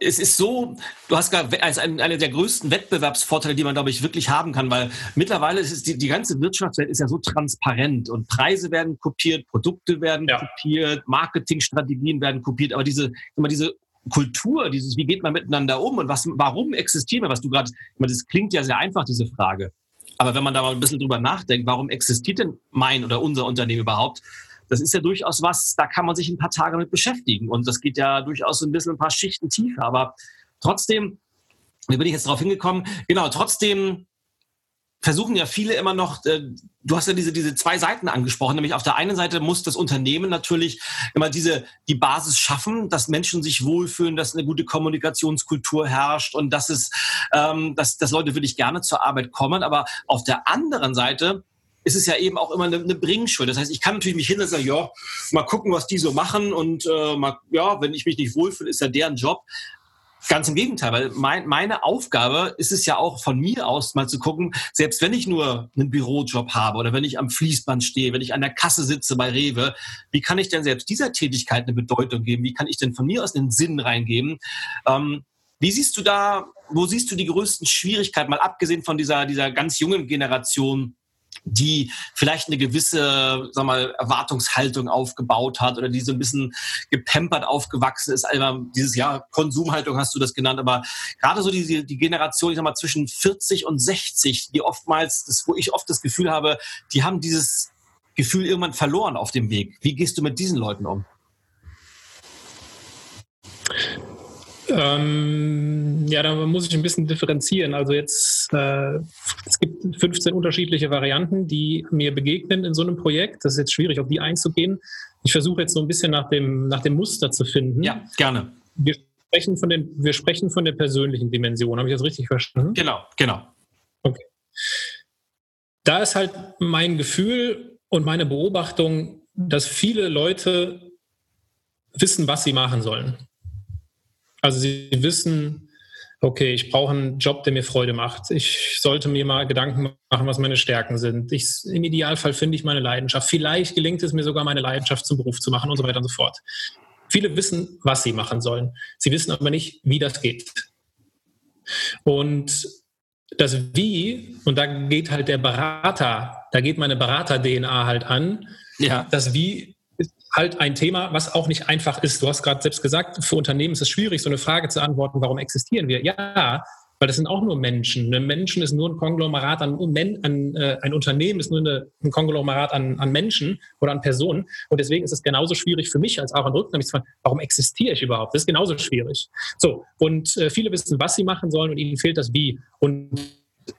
es ist so, du hast gerade als einer der größten Wettbewerbsvorteile, die man, glaube ich, wirklich haben kann, weil mittlerweile ist es die, die ganze Wirtschaftswelt ist ja so transparent und Preise werden kopiert, Produkte werden ja. kopiert, Marketingstrategien werden kopiert, aber diese, immer diese Kultur, dieses, wie geht man miteinander um und was, warum existieren wir, was du gerade, das klingt ja sehr einfach, diese Frage. Aber wenn man da mal ein bisschen drüber nachdenkt, warum existiert denn mein oder unser Unternehmen überhaupt? das ist ja durchaus was, da kann man sich ein paar Tage mit beschäftigen. Und das geht ja durchaus so ein bisschen ein paar Schichten tiefer. Aber trotzdem, wie bin ich jetzt darauf hingekommen? Genau, trotzdem versuchen ja viele immer noch, äh, du hast ja diese, diese zwei Seiten angesprochen, nämlich auf der einen Seite muss das Unternehmen natürlich immer diese, die Basis schaffen, dass Menschen sich wohlfühlen, dass eine gute Kommunikationskultur herrscht und dass es, ähm, dass, dass Leute wirklich gerne zur Arbeit kommen. Aber auf der anderen Seite ist es ja eben auch immer eine, eine Bringschuld. Das heißt, ich kann natürlich mich hinsetzen und sagen, ja, mal gucken, was die so machen und äh, mal, ja, wenn ich mich nicht wohlfühle, ist ja deren Job. Ganz im Gegenteil, weil mein, meine Aufgabe ist es ja auch von mir aus mal zu gucken, selbst wenn ich nur einen Bürojob habe oder wenn ich am Fließband stehe, wenn ich an der Kasse sitze bei Rewe, wie kann ich denn selbst dieser Tätigkeit eine Bedeutung geben? Wie kann ich denn von mir aus einen Sinn reingeben? Ähm, wie siehst du da, wo siehst du die größten Schwierigkeiten, mal abgesehen von dieser, dieser ganz jungen Generation, die vielleicht eine gewisse sag mal, Erwartungshaltung aufgebaut hat oder die so ein bisschen gepempert aufgewachsen ist. Also dieses Jahr Konsumhaltung hast du das genannt, aber gerade so die, die Generation, ich sag mal, zwischen 40 und 60, die oftmals, das, wo ich oft das Gefühl habe, die haben dieses Gefühl irgendwann verloren auf dem Weg. Wie gehst du mit diesen Leuten um? Ähm, ja, da muss ich ein bisschen differenzieren. Also jetzt, äh, es gibt 15 unterschiedliche Varianten, die mir begegnen in so einem Projekt. Das ist jetzt schwierig, auf die einzugehen. Ich versuche jetzt so ein bisschen nach dem, nach dem Muster zu finden. Ja, gerne. Wir sprechen von, den, wir sprechen von der persönlichen Dimension. Habe ich das richtig verstanden? Genau, genau. Okay. Da ist halt mein Gefühl und meine Beobachtung, dass viele Leute wissen, was sie machen sollen. Also sie wissen, okay, ich brauche einen Job, der mir Freude macht. Ich sollte mir mal Gedanken machen, was meine Stärken sind. Ich, Im Idealfall finde ich meine Leidenschaft. Vielleicht gelingt es mir sogar, meine Leidenschaft zum Beruf zu machen und so weiter und so fort. Viele wissen, was sie machen sollen. Sie wissen aber nicht, wie das geht. Und das Wie, und da geht halt der Berater, da geht meine Berater-DNA halt an. Ja. Das Wie halt ein Thema, was auch nicht einfach ist. Du hast gerade selbst gesagt, für Unternehmen ist es schwierig, so eine Frage zu antworten, warum existieren wir? Ja, weil das sind auch nur Menschen. Ein Menschen ist nur ein Konglomerat an, an äh, ein Unternehmen ist nur eine, ein Konglomerat an, an, Menschen oder an Personen. Und deswegen ist es genauso schwierig für mich als Aaron Rück, nämlich zu fragen, warum existiere ich überhaupt? Das ist genauso schwierig. So, und äh, viele wissen, was sie machen sollen und ihnen fehlt das Wie. Und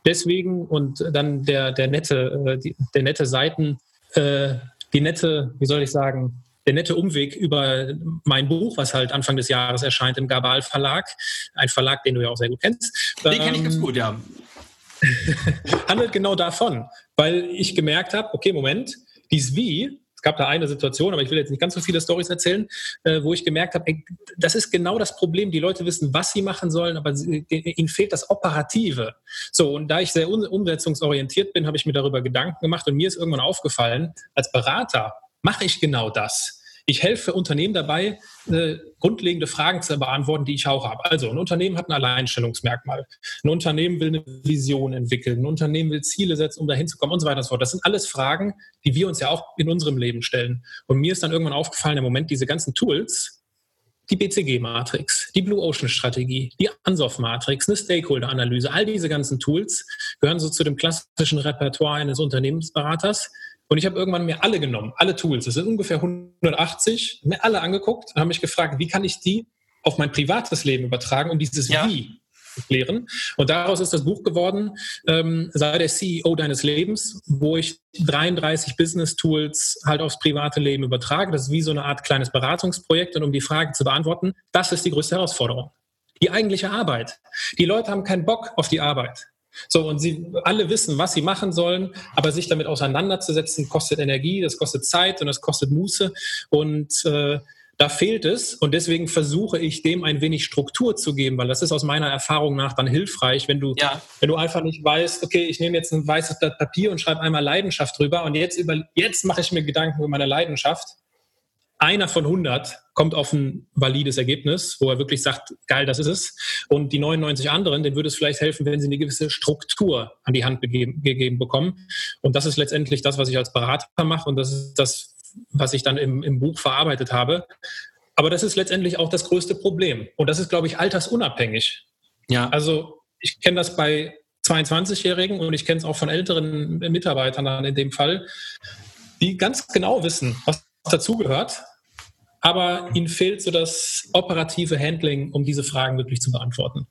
deswegen und dann der, der nette, äh, die, der nette Seiten, äh, die nette, wie soll ich sagen, der nette Umweg über mein Buch, was halt Anfang des Jahres erscheint im Gabal Verlag, ein Verlag, den du ja auch sehr gut kennst. Den kenne ich ganz ähm, gut, ja. [LAUGHS] handelt genau davon, weil ich gemerkt habe, okay, Moment, dies Wie, es gab da eine Situation, aber ich will jetzt nicht ganz so viele Stories erzählen, äh, wo ich gemerkt habe, das ist genau das Problem. Die Leute wissen, was sie machen sollen, aber sie, ihnen fehlt das Operative. So, und da ich sehr umsetzungsorientiert bin, habe ich mir darüber Gedanken gemacht und mir ist irgendwann aufgefallen, als Berater mache ich genau das. Ich helfe Unternehmen dabei, äh, grundlegende Fragen zu beantworten, die ich auch habe. Also ein Unternehmen hat ein Alleinstellungsmerkmal. Ein Unternehmen will eine Vision entwickeln. Ein Unternehmen will Ziele setzen, um dahin zu kommen und so weiter und so fort. Das sind alles Fragen, die wir uns ja auch in unserem Leben stellen. Und mir ist dann irgendwann aufgefallen, im Moment diese ganzen Tools, die BCG-Matrix, die Blue Ocean-Strategie, die Ansoff-Matrix, eine Stakeholder-Analyse, all diese ganzen Tools gehören so zu dem klassischen Repertoire eines Unternehmensberaters Und ich habe irgendwann mir alle genommen, alle Tools, das sind ungefähr 180, mir alle angeguckt und habe mich gefragt, wie kann ich die auf mein privates Leben übertragen, um dieses ja. Wie klären. Und daraus ist das Buch geworden, ähm, sei der CEO deines Lebens, wo ich 33 Business Tools halt aufs private Leben übertrage. Das ist wie so eine Art kleines Beratungsprojekt. Und um die Frage zu beantworten, das ist die größte Herausforderung. Die eigentliche Arbeit. Die Leute haben keinen Bock auf die Arbeit. So, und sie alle wissen, was sie machen sollen, aber sich damit auseinanderzusetzen, kostet Energie, das kostet Zeit und das kostet Muße. Und äh, da fehlt es und deswegen versuche ich dem ein wenig Struktur zu geben, weil das ist aus meiner Erfahrung nach dann hilfreich, wenn du, ja. wenn du einfach nicht weißt, okay, ich nehme jetzt ein weißes Blatt Papier und schreibe einmal Leidenschaft drüber und jetzt über, jetzt mache ich mir Gedanken über meine Leidenschaft. Einer von 100 kommt auf ein valides Ergebnis, wo er wirklich sagt, geil, das ist es. Und die 99 anderen, denen würde es vielleicht helfen, wenn sie eine gewisse Struktur an die Hand gegeben, gegeben bekommen. Und das ist letztendlich das, was ich als Berater mache und das ist das, was ich dann im, im Buch verarbeitet habe. Aber das ist letztendlich auch das größte Problem. Und das ist, glaube ich, altersunabhängig. Ja. Also ich kenne das bei 22-Jährigen und ich kenne es auch von älteren Mitarbeitern in dem Fall, die ganz genau wissen, was dazugehört, aber ihnen fehlt so das operative Handling, um diese Fragen wirklich zu beantworten.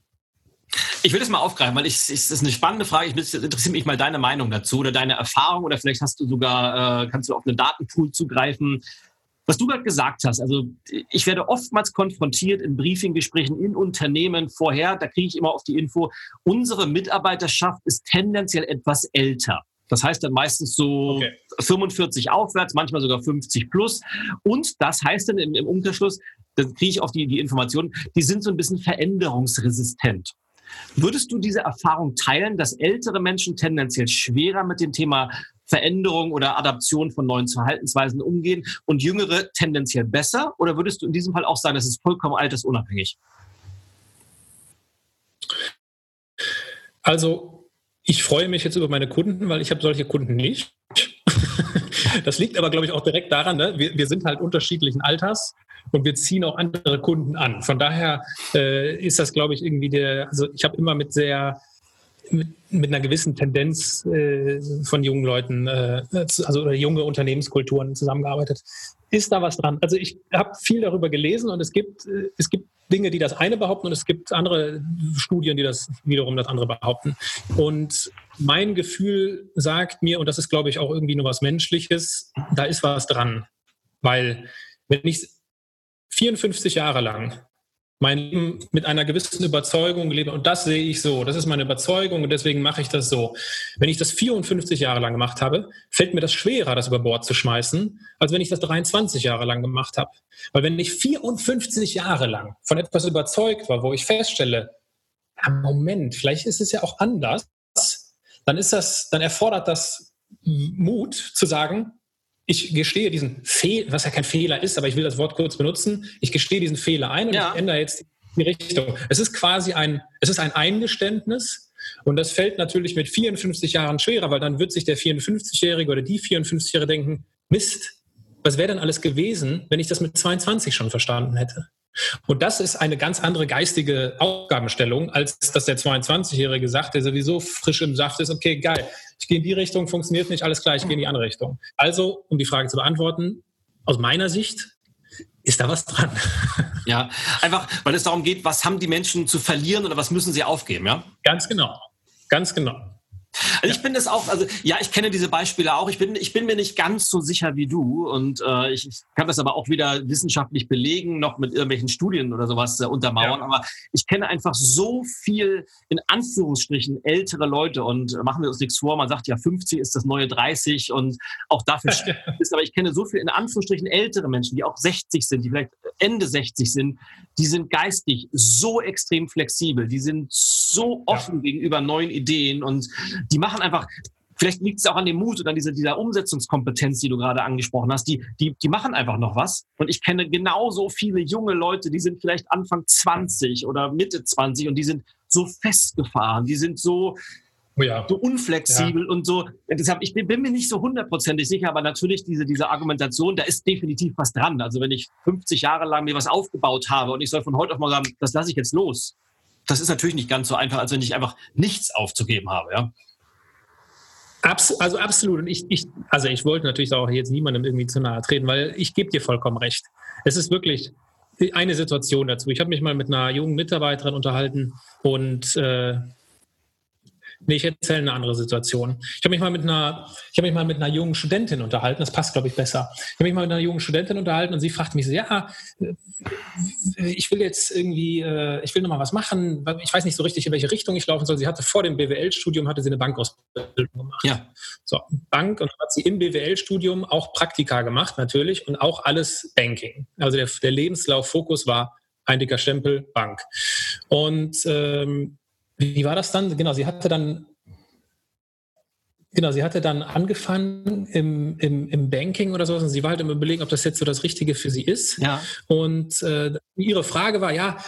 Ich will das mal aufgreifen, weil ich, ich, das ist eine spannende Frage. Ich interessiert mich mal deine Meinung dazu oder deine Erfahrung oder vielleicht hast du sogar, äh, kannst du auf einen Datenpool zugreifen. Was du gerade gesagt hast, also ich werde oftmals konfrontiert in Briefinggesprächen in Unternehmen vorher, da kriege ich immer auf die Info, unsere Mitarbeiterschaft ist tendenziell etwas älter. Das heißt dann meistens so okay. 45 aufwärts, manchmal sogar 50 plus. Und das heißt dann im, im Umkehrschluss, dann kriege ich auf die, die Informationen, die sind so ein bisschen veränderungsresistent. Würdest du diese Erfahrung teilen, dass ältere Menschen tendenziell schwerer mit dem Thema Veränderung oder Adaption von neuen Verhaltensweisen umgehen und jüngere tendenziell besser? Oder würdest du in diesem Fall auch sagen, das ist vollkommen altersunabhängig? Also ich freue mich jetzt über meine Kunden, weil ich habe solche Kunden nicht. Das liegt aber, glaube ich, auch direkt daran, ne? wir, wir sind halt unterschiedlichen Alters und wir ziehen auch andere Kunden an. Von daher äh, ist das, glaube ich, irgendwie der, also ich habe immer mit sehr mit, mit einer gewissen Tendenz äh, von jungen Leuten, äh, also junge Unternehmenskulturen zusammengearbeitet. Ist da was dran? Also ich habe viel darüber gelesen und es gibt, äh, es gibt Dinge, die das eine behaupten und es gibt andere Studien, die das wiederum das andere behaupten. Und mein Gefühl sagt mir, und das ist, glaube ich, auch irgendwie nur was Menschliches, da ist was dran. Weil wenn ich 54 Jahre lang mein Leben mit einer gewissen Überzeugung lebe und das sehe ich so, das ist meine Überzeugung und deswegen mache ich das so. Wenn ich das 54 Jahre lang gemacht habe, fällt mir das schwerer, das über Bord zu schmeißen, als wenn ich das 23 Jahre lang gemacht habe. Weil wenn ich 54 Jahre lang von etwas überzeugt war, wo ich feststelle, ja, Moment, vielleicht ist es ja auch anders, dann ist das, dann erfordert das Mut zu sagen, ich gestehe diesen Fehler, was ja kein Fehler ist, aber ich will das Wort kurz benutzen, ich gestehe diesen Fehler ein und ja. ich ändere jetzt die Richtung. Es ist quasi ein, es ist ein Eingeständnis und das fällt natürlich mit 54 Jahren schwerer, weil dann wird sich der 54-Jährige oder die 54-Jährige denken, Mist, was wäre denn alles gewesen, wenn ich das mit 22 schon verstanden hätte? Und das ist eine ganz andere geistige Aufgabenstellung, als dass der 22-Jährige sagt, der sowieso frisch im Saft ist, okay, geil, ich gehe in die Richtung, funktioniert nicht, alles klar, ich gehe in die andere Richtung. Also, um die Frage zu beantworten, aus meiner Sicht ist da was dran. [LAUGHS] Ja, einfach, weil es darum geht, was haben die Menschen zu verlieren oder was müssen sie aufgeben, ja? Ganz genau. Ganz genau. Also ich bin das auch, also ja, ich kenne diese Beispiele auch. Ich bin, ich bin mir nicht ganz so sicher wie du und äh, ich, ich kann das aber auch wieder wissenschaftlich belegen, noch mit irgendwelchen Studien oder sowas äh, untermauern. Ja. Aber ich kenne einfach so viel in Anführungsstrichen ältere Leute und äh, machen wir uns nichts vor. Man sagt ja, 50 ist das neue 30 und auch dafür [LAUGHS] ist. Aber ich kenne so viel in Anführungsstrichen ältere Menschen, die auch 60 sind, die vielleicht Ende 60 sind, die sind geistig so extrem flexibel, die sind so offen ja. gegenüber neuen Ideen und die machen einfach, vielleicht liegt es auch an dem Mut oder an dieser, dieser Umsetzungskompetenz, die du gerade angesprochen hast. Die, die, die machen einfach noch was. Und ich kenne genauso viele junge Leute, die sind vielleicht Anfang 20 oder Mitte 20 und die sind so festgefahren, die sind so, oh ja. so unflexibel ja. und so. Deshalb, ich bin, bin, mir nicht so hundertprozentig sicher, aber natürlich diese, diese Argumentation, da ist definitiv was dran. Also wenn ich 50 Jahre lang mir was aufgebaut habe und ich soll von heute auf morgen sagen, das lasse ich jetzt los. Das ist natürlich nicht ganz so einfach, als wenn ich einfach nichts aufzugeben habe, ja. Abs also absolut. Und ich, ich, also ich wollte natürlich auch jetzt niemandem irgendwie zu nahe treten, weil ich gebe dir vollkommen recht. Es ist wirklich eine Situation dazu. Ich habe mich mal mit einer jungen Mitarbeiterin unterhalten und äh, Nee, ich erzähle eine andere Situation. Ich habe mich mal mit einer, ich habe mich mal mit einer jungen Studentin unterhalten. Das passt, glaube ich, besser. Ich habe mich mal mit einer jungen Studentin unterhalten und sie fragte mich so, ja, äh, ich will jetzt irgendwie, äh, ich will noch mal was machen. Ich weiß nicht so richtig, in welche Richtung ich laufen soll. Sie hatte vor dem BWL-Studium hatte sie eine Bankausbildung gemacht. Ja. So, Bank und hat sie im BWL-Studium auch Praktika gemacht, natürlich, und auch alles Banking. Also der, der Lebenslauf-Fokus war ein dicker Stempel, Bank. Und ähm, wie war das dann? Genau, sie hatte dann Genau, sie hatte dann angefangen im, im, im Banking oder so und sie war halt im Überlegen, ob das jetzt so das Richtige für sie ist. Ja. Und äh, ihre Frage war, ja,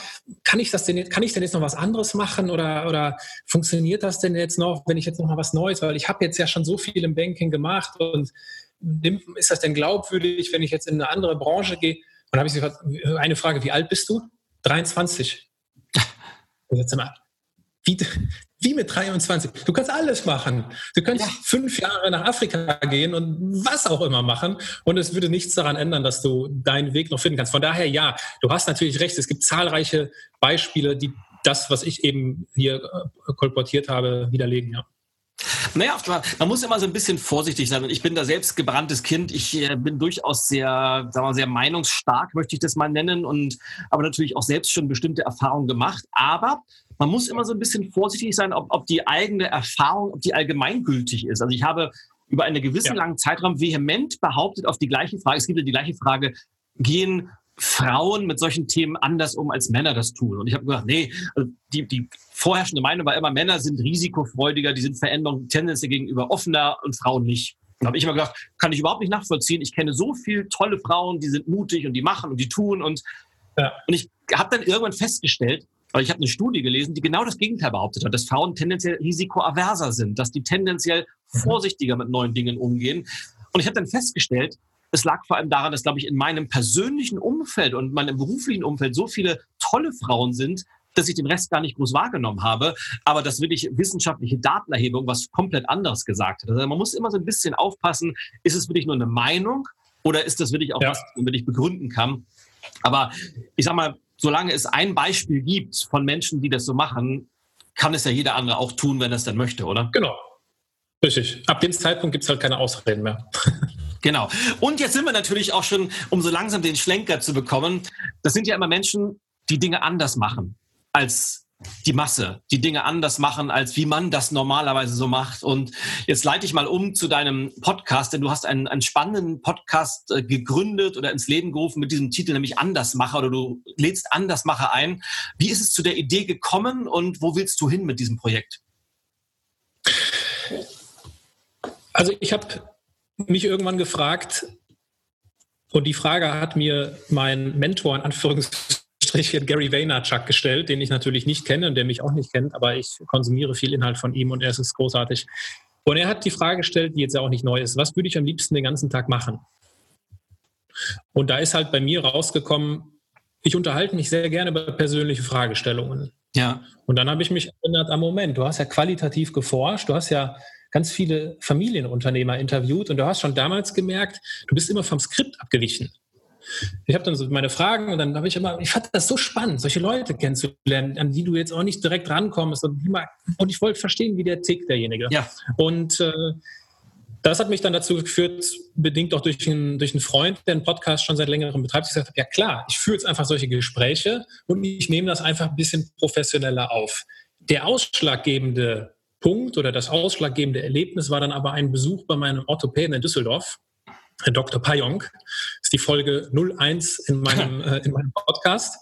kann ich das denn, kann ich denn jetzt noch was anderes machen oder, oder funktioniert das denn jetzt noch, wenn ich jetzt noch mal was Neues, weil ich habe jetzt ja schon so viel im Banking gemacht und ist das denn glaubwürdig, wenn ich jetzt in eine andere Branche gehe? Und dann habe ich sie gefragt, eine Frage, wie alt bist du? 23. [LAUGHS] Jetzt mal, wie, wie mit 23. Du kannst alles machen. Du kannst ja. fünf Jahre nach Afrika gehen und was auch immer machen. Und es würde nichts daran ändern, dass du deinen Weg noch finden kannst. Von daher, ja, du hast natürlich recht. Es gibt zahlreiche Beispiele, die das, was ich eben hier äh, kolportiert habe, widerlegen, ja. Naja, man muss immer so ein bisschen vorsichtig sein. Und ich bin da selbst gebranntes Kind. Ich äh, bin durchaus sehr, sagen wir, sehr meinungsstark, möchte ich das mal nennen. Und aber natürlich auch selbst schon bestimmte Erfahrungen gemacht. Aber man muss immer so ein bisschen vorsichtig sein, ob, ob die eigene Erfahrung, ob die allgemeingültig ist. Also ich habe über einen gewissen ja. langen Zeitraum vehement behauptet auf die gleiche Frage, es gibt ja die gleiche Frage, gehen Frauen mit solchen Themen anders um, als Männer das tun. Und ich habe gesagt, nee, also die, die vorherrschende Meinung war immer, Männer sind risikofreudiger, die sind Veränderungen tendenziell gegenüber offener und Frauen nicht. Da habe ich immer gedacht, kann ich überhaupt nicht nachvollziehen. Ich kenne so viele tolle Frauen, die sind mutig und die machen und die tun. Und, ja. und ich habe dann irgendwann festgestellt, weil ich habe eine Studie gelesen, die genau das Gegenteil behauptet hat, dass Frauen tendenziell risikoaverser sind, dass die tendenziell mhm. vorsichtiger mit neuen Dingen umgehen. Und ich habe dann festgestellt, es lag vor allem daran, dass, glaube ich, in meinem persönlichen Umfeld und meinem beruflichen Umfeld so viele tolle Frauen sind, dass ich den Rest gar nicht groß wahrgenommen habe, aber dass wirklich wissenschaftliche Datenerhebung was komplett anderes gesagt hat. Also man muss immer so ein bisschen aufpassen, ist es wirklich nur eine Meinung oder ist das wirklich auch ja. was, was man wirklich begründen kann? Aber ich sag mal, solange es ein Beispiel gibt von Menschen, die das so machen, kann es ja jeder andere auch tun, wenn er es dann möchte, oder? Genau. Richtig. Ab dem Zeitpunkt gibt es halt keine Ausreden mehr. [LAUGHS] Genau. Und jetzt sind wir natürlich auch schon, um so langsam den Schlenker zu bekommen. Das sind ja immer Menschen, die Dinge anders machen als die Masse, die Dinge anders machen, als wie man das normalerweise so macht. Und jetzt leite ich mal um zu deinem Podcast, denn du hast einen, einen spannenden Podcast äh, gegründet oder ins Leben gerufen mit diesem Titel, nämlich Andersmacher oder du lädst Andersmacher ein. Wie ist es zu der Idee gekommen und wo willst du hin mit diesem Projekt? Also ich habe mich irgendwann gefragt, und die Frage hat mir mein Mentor in Anführungszeichen Strich Gary Vaynerchuk gestellt, den ich natürlich nicht kenne und der mich auch nicht kennt, aber ich konsumiere viel Inhalt von ihm und er ist großartig. Und er hat die Frage gestellt, die jetzt ja auch nicht neu ist, was würde ich am liebsten den ganzen Tag machen? Und da ist halt bei mir rausgekommen, ich unterhalte mich sehr gerne über persönliche Fragestellungen. Ja. Und dann habe ich mich erinnert am Moment, du hast ja qualitativ geforscht, du hast ja ganz viele Familienunternehmer interviewt und du hast schon damals gemerkt, du bist immer vom Skript abgewichen. Ich habe dann so meine Fragen und dann habe ich immer, ich fand das so spannend, solche Leute kennenzulernen, an die du jetzt auch nicht direkt rankommst und, mal, und ich wollte verstehen, wie der tickt, derjenige. Ja. Und äh, das hat mich dann dazu geführt, bedingt auch durch einen, durch einen Freund, der einen Podcast schon seit längerem betreibt, ich gesagt habe, ja klar, ich führe jetzt einfach solche Gespräche und ich nehme das einfach ein bisschen professioneller auf. Der ausschlaggebende Punkt oder das ausschlaggebende Erlebnis war dann aber ein Besuch bei meinem Orthopäden in Düsseldorf, Dr. Payong, ist die Folge 01 in meinem, [LAUGHS] äh, in meinem Podcast,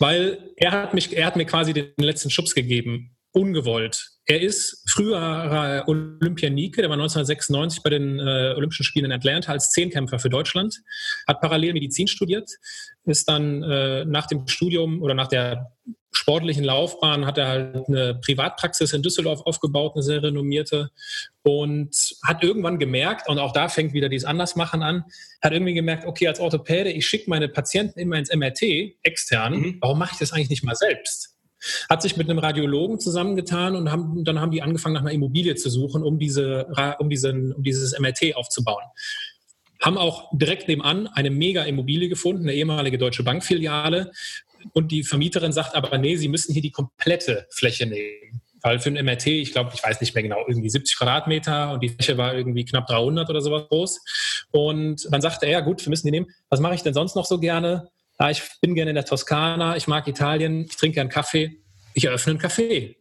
weil er hat mich, er hat mir quasi den letzten Schubs gegeben, ungewollt. Er ist früherer Olympianike, der war 1996 bei den äh, Olympischen Spielen in Atlanta als Zehnkämpfer für Deutschland, hat parallel Medizin studiert, ist dann äh, nach dem Studium oder nach der sportlichen Laufbahn hat er halt eine Privatpraxis in Düsseldorf aufgebaut, eine sehr renommierte, und hat irgendwann gemerkt, und auch da fängt wieder dieses Andersmachen an, hat irgendwie gemerkt, okay, als Orthopäde, ich schicke meine Patienten immer ins MRT extern, mhm. warum mache ich das eigentlich nicht mal selbst? Hat sich mit einem Radiologen zusammengetan und haben, dann haben die angefangen, nach einer Immobilie zu suchen, um, diese, um, diesen, um dieses MRT aufzubauen. Haben auch direkt nebenan eine mega Immobilie gefunden, eine ehemalige Deutsche Bankfiliale. Und die Vermieterin sagt aber, nee, sie müssen hier die komplette Fläche nehmen. Weil für ein MRT, ich glaube, ich weiß nicht mehr genau, irgendwie 70 Quadratmeter und die Fläche war irgendwie knapp 300 oder sowas groß. Und dann sagte er, ja gut, wir müssen die nehmen. Was mache ich denn sonst noch so gerne? Ja, ich bin gerne in der Toskana, ich mag Italien, ich trinke gern Kaffee. Ich eröffne einen Kaffee.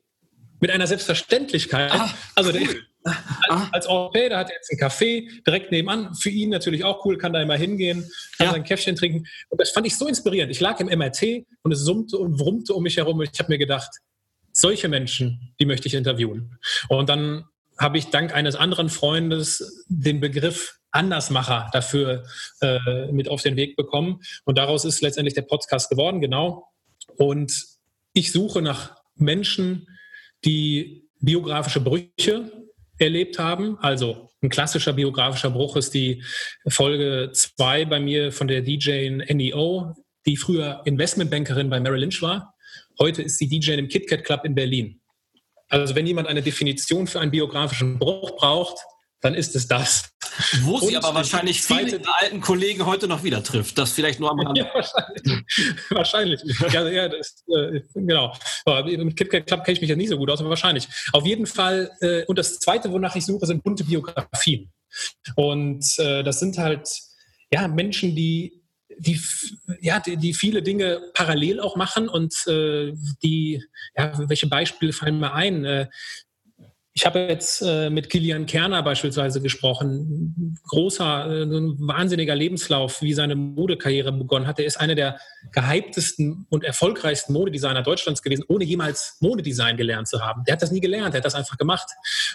Mit einer Selbstverständlichkeit. Ah, also cool. der, als, als Europäer, da hat er jetzt einen Kaffee direkt nebenan. Für ihn natürlich auch cool, kann da immer hingehen, kann ja. sein Käffchen trinken. Und das fand ich so inspirierend. Ich lag im MRT und es summte und brummte um mich herum. Und ich habe mir gedacht, solche Menschen, die möchte ich interviewen. Und dann habe ich dank eines anderen Freundes den Begriff Andersmacher dafür äh, mit auf den Weg bekommen. Und daraus ist letztendlich der Podcast geworden, genau. Und ich suche nach Menschen, die biografische Brüche erlebt haben. Also ein klassischer biografischer Bruch ist die Folge 2 bei mir von der DJ NEO, die früher Investmentbankerin bei Merrill Lynch war. Heute ist sie DJ im KitKat Club in Berlin. Also wenn jemand eine Definition für einen biografischen Bruch braucht, dann ist es das. Wo und sie aber wahrscheinlich viele ihrer alten Kollegen heute noch wieder trifft. Das vielleicht nur am Rande. [LAUGHS] Ja, wahrscheinlich. wahrscheinlich. ja, ja, das, äh, genau. Aber mit KitKat Club kenne ich mich ja nicht so gut aus, aber wahrscheinlich. Auf jeden Fall. Äh, und das Zweite, wonach ich suche, sind bunte Biografien. Und äh, das sind halt ja Menschen, die die, ja, die, die, viele Dinge parallel auch machen und äh, die, ja, welche Beispiele fallen mir ein? Äh, ich habe jetzt äh, mit Kilian Kerner beispielsweise gesprochen. Großer, äh, wahnsinniger Lebenslauf, wie seine Modekarriere begonnen hat. Er ist einer der gehyptesten und erfolgreichsten Modedesigner Deutschlands gewesen, ohne jemals Modedesign gelernt zu haben. Der hat das nie gelernt, er hat das einfach gemacht.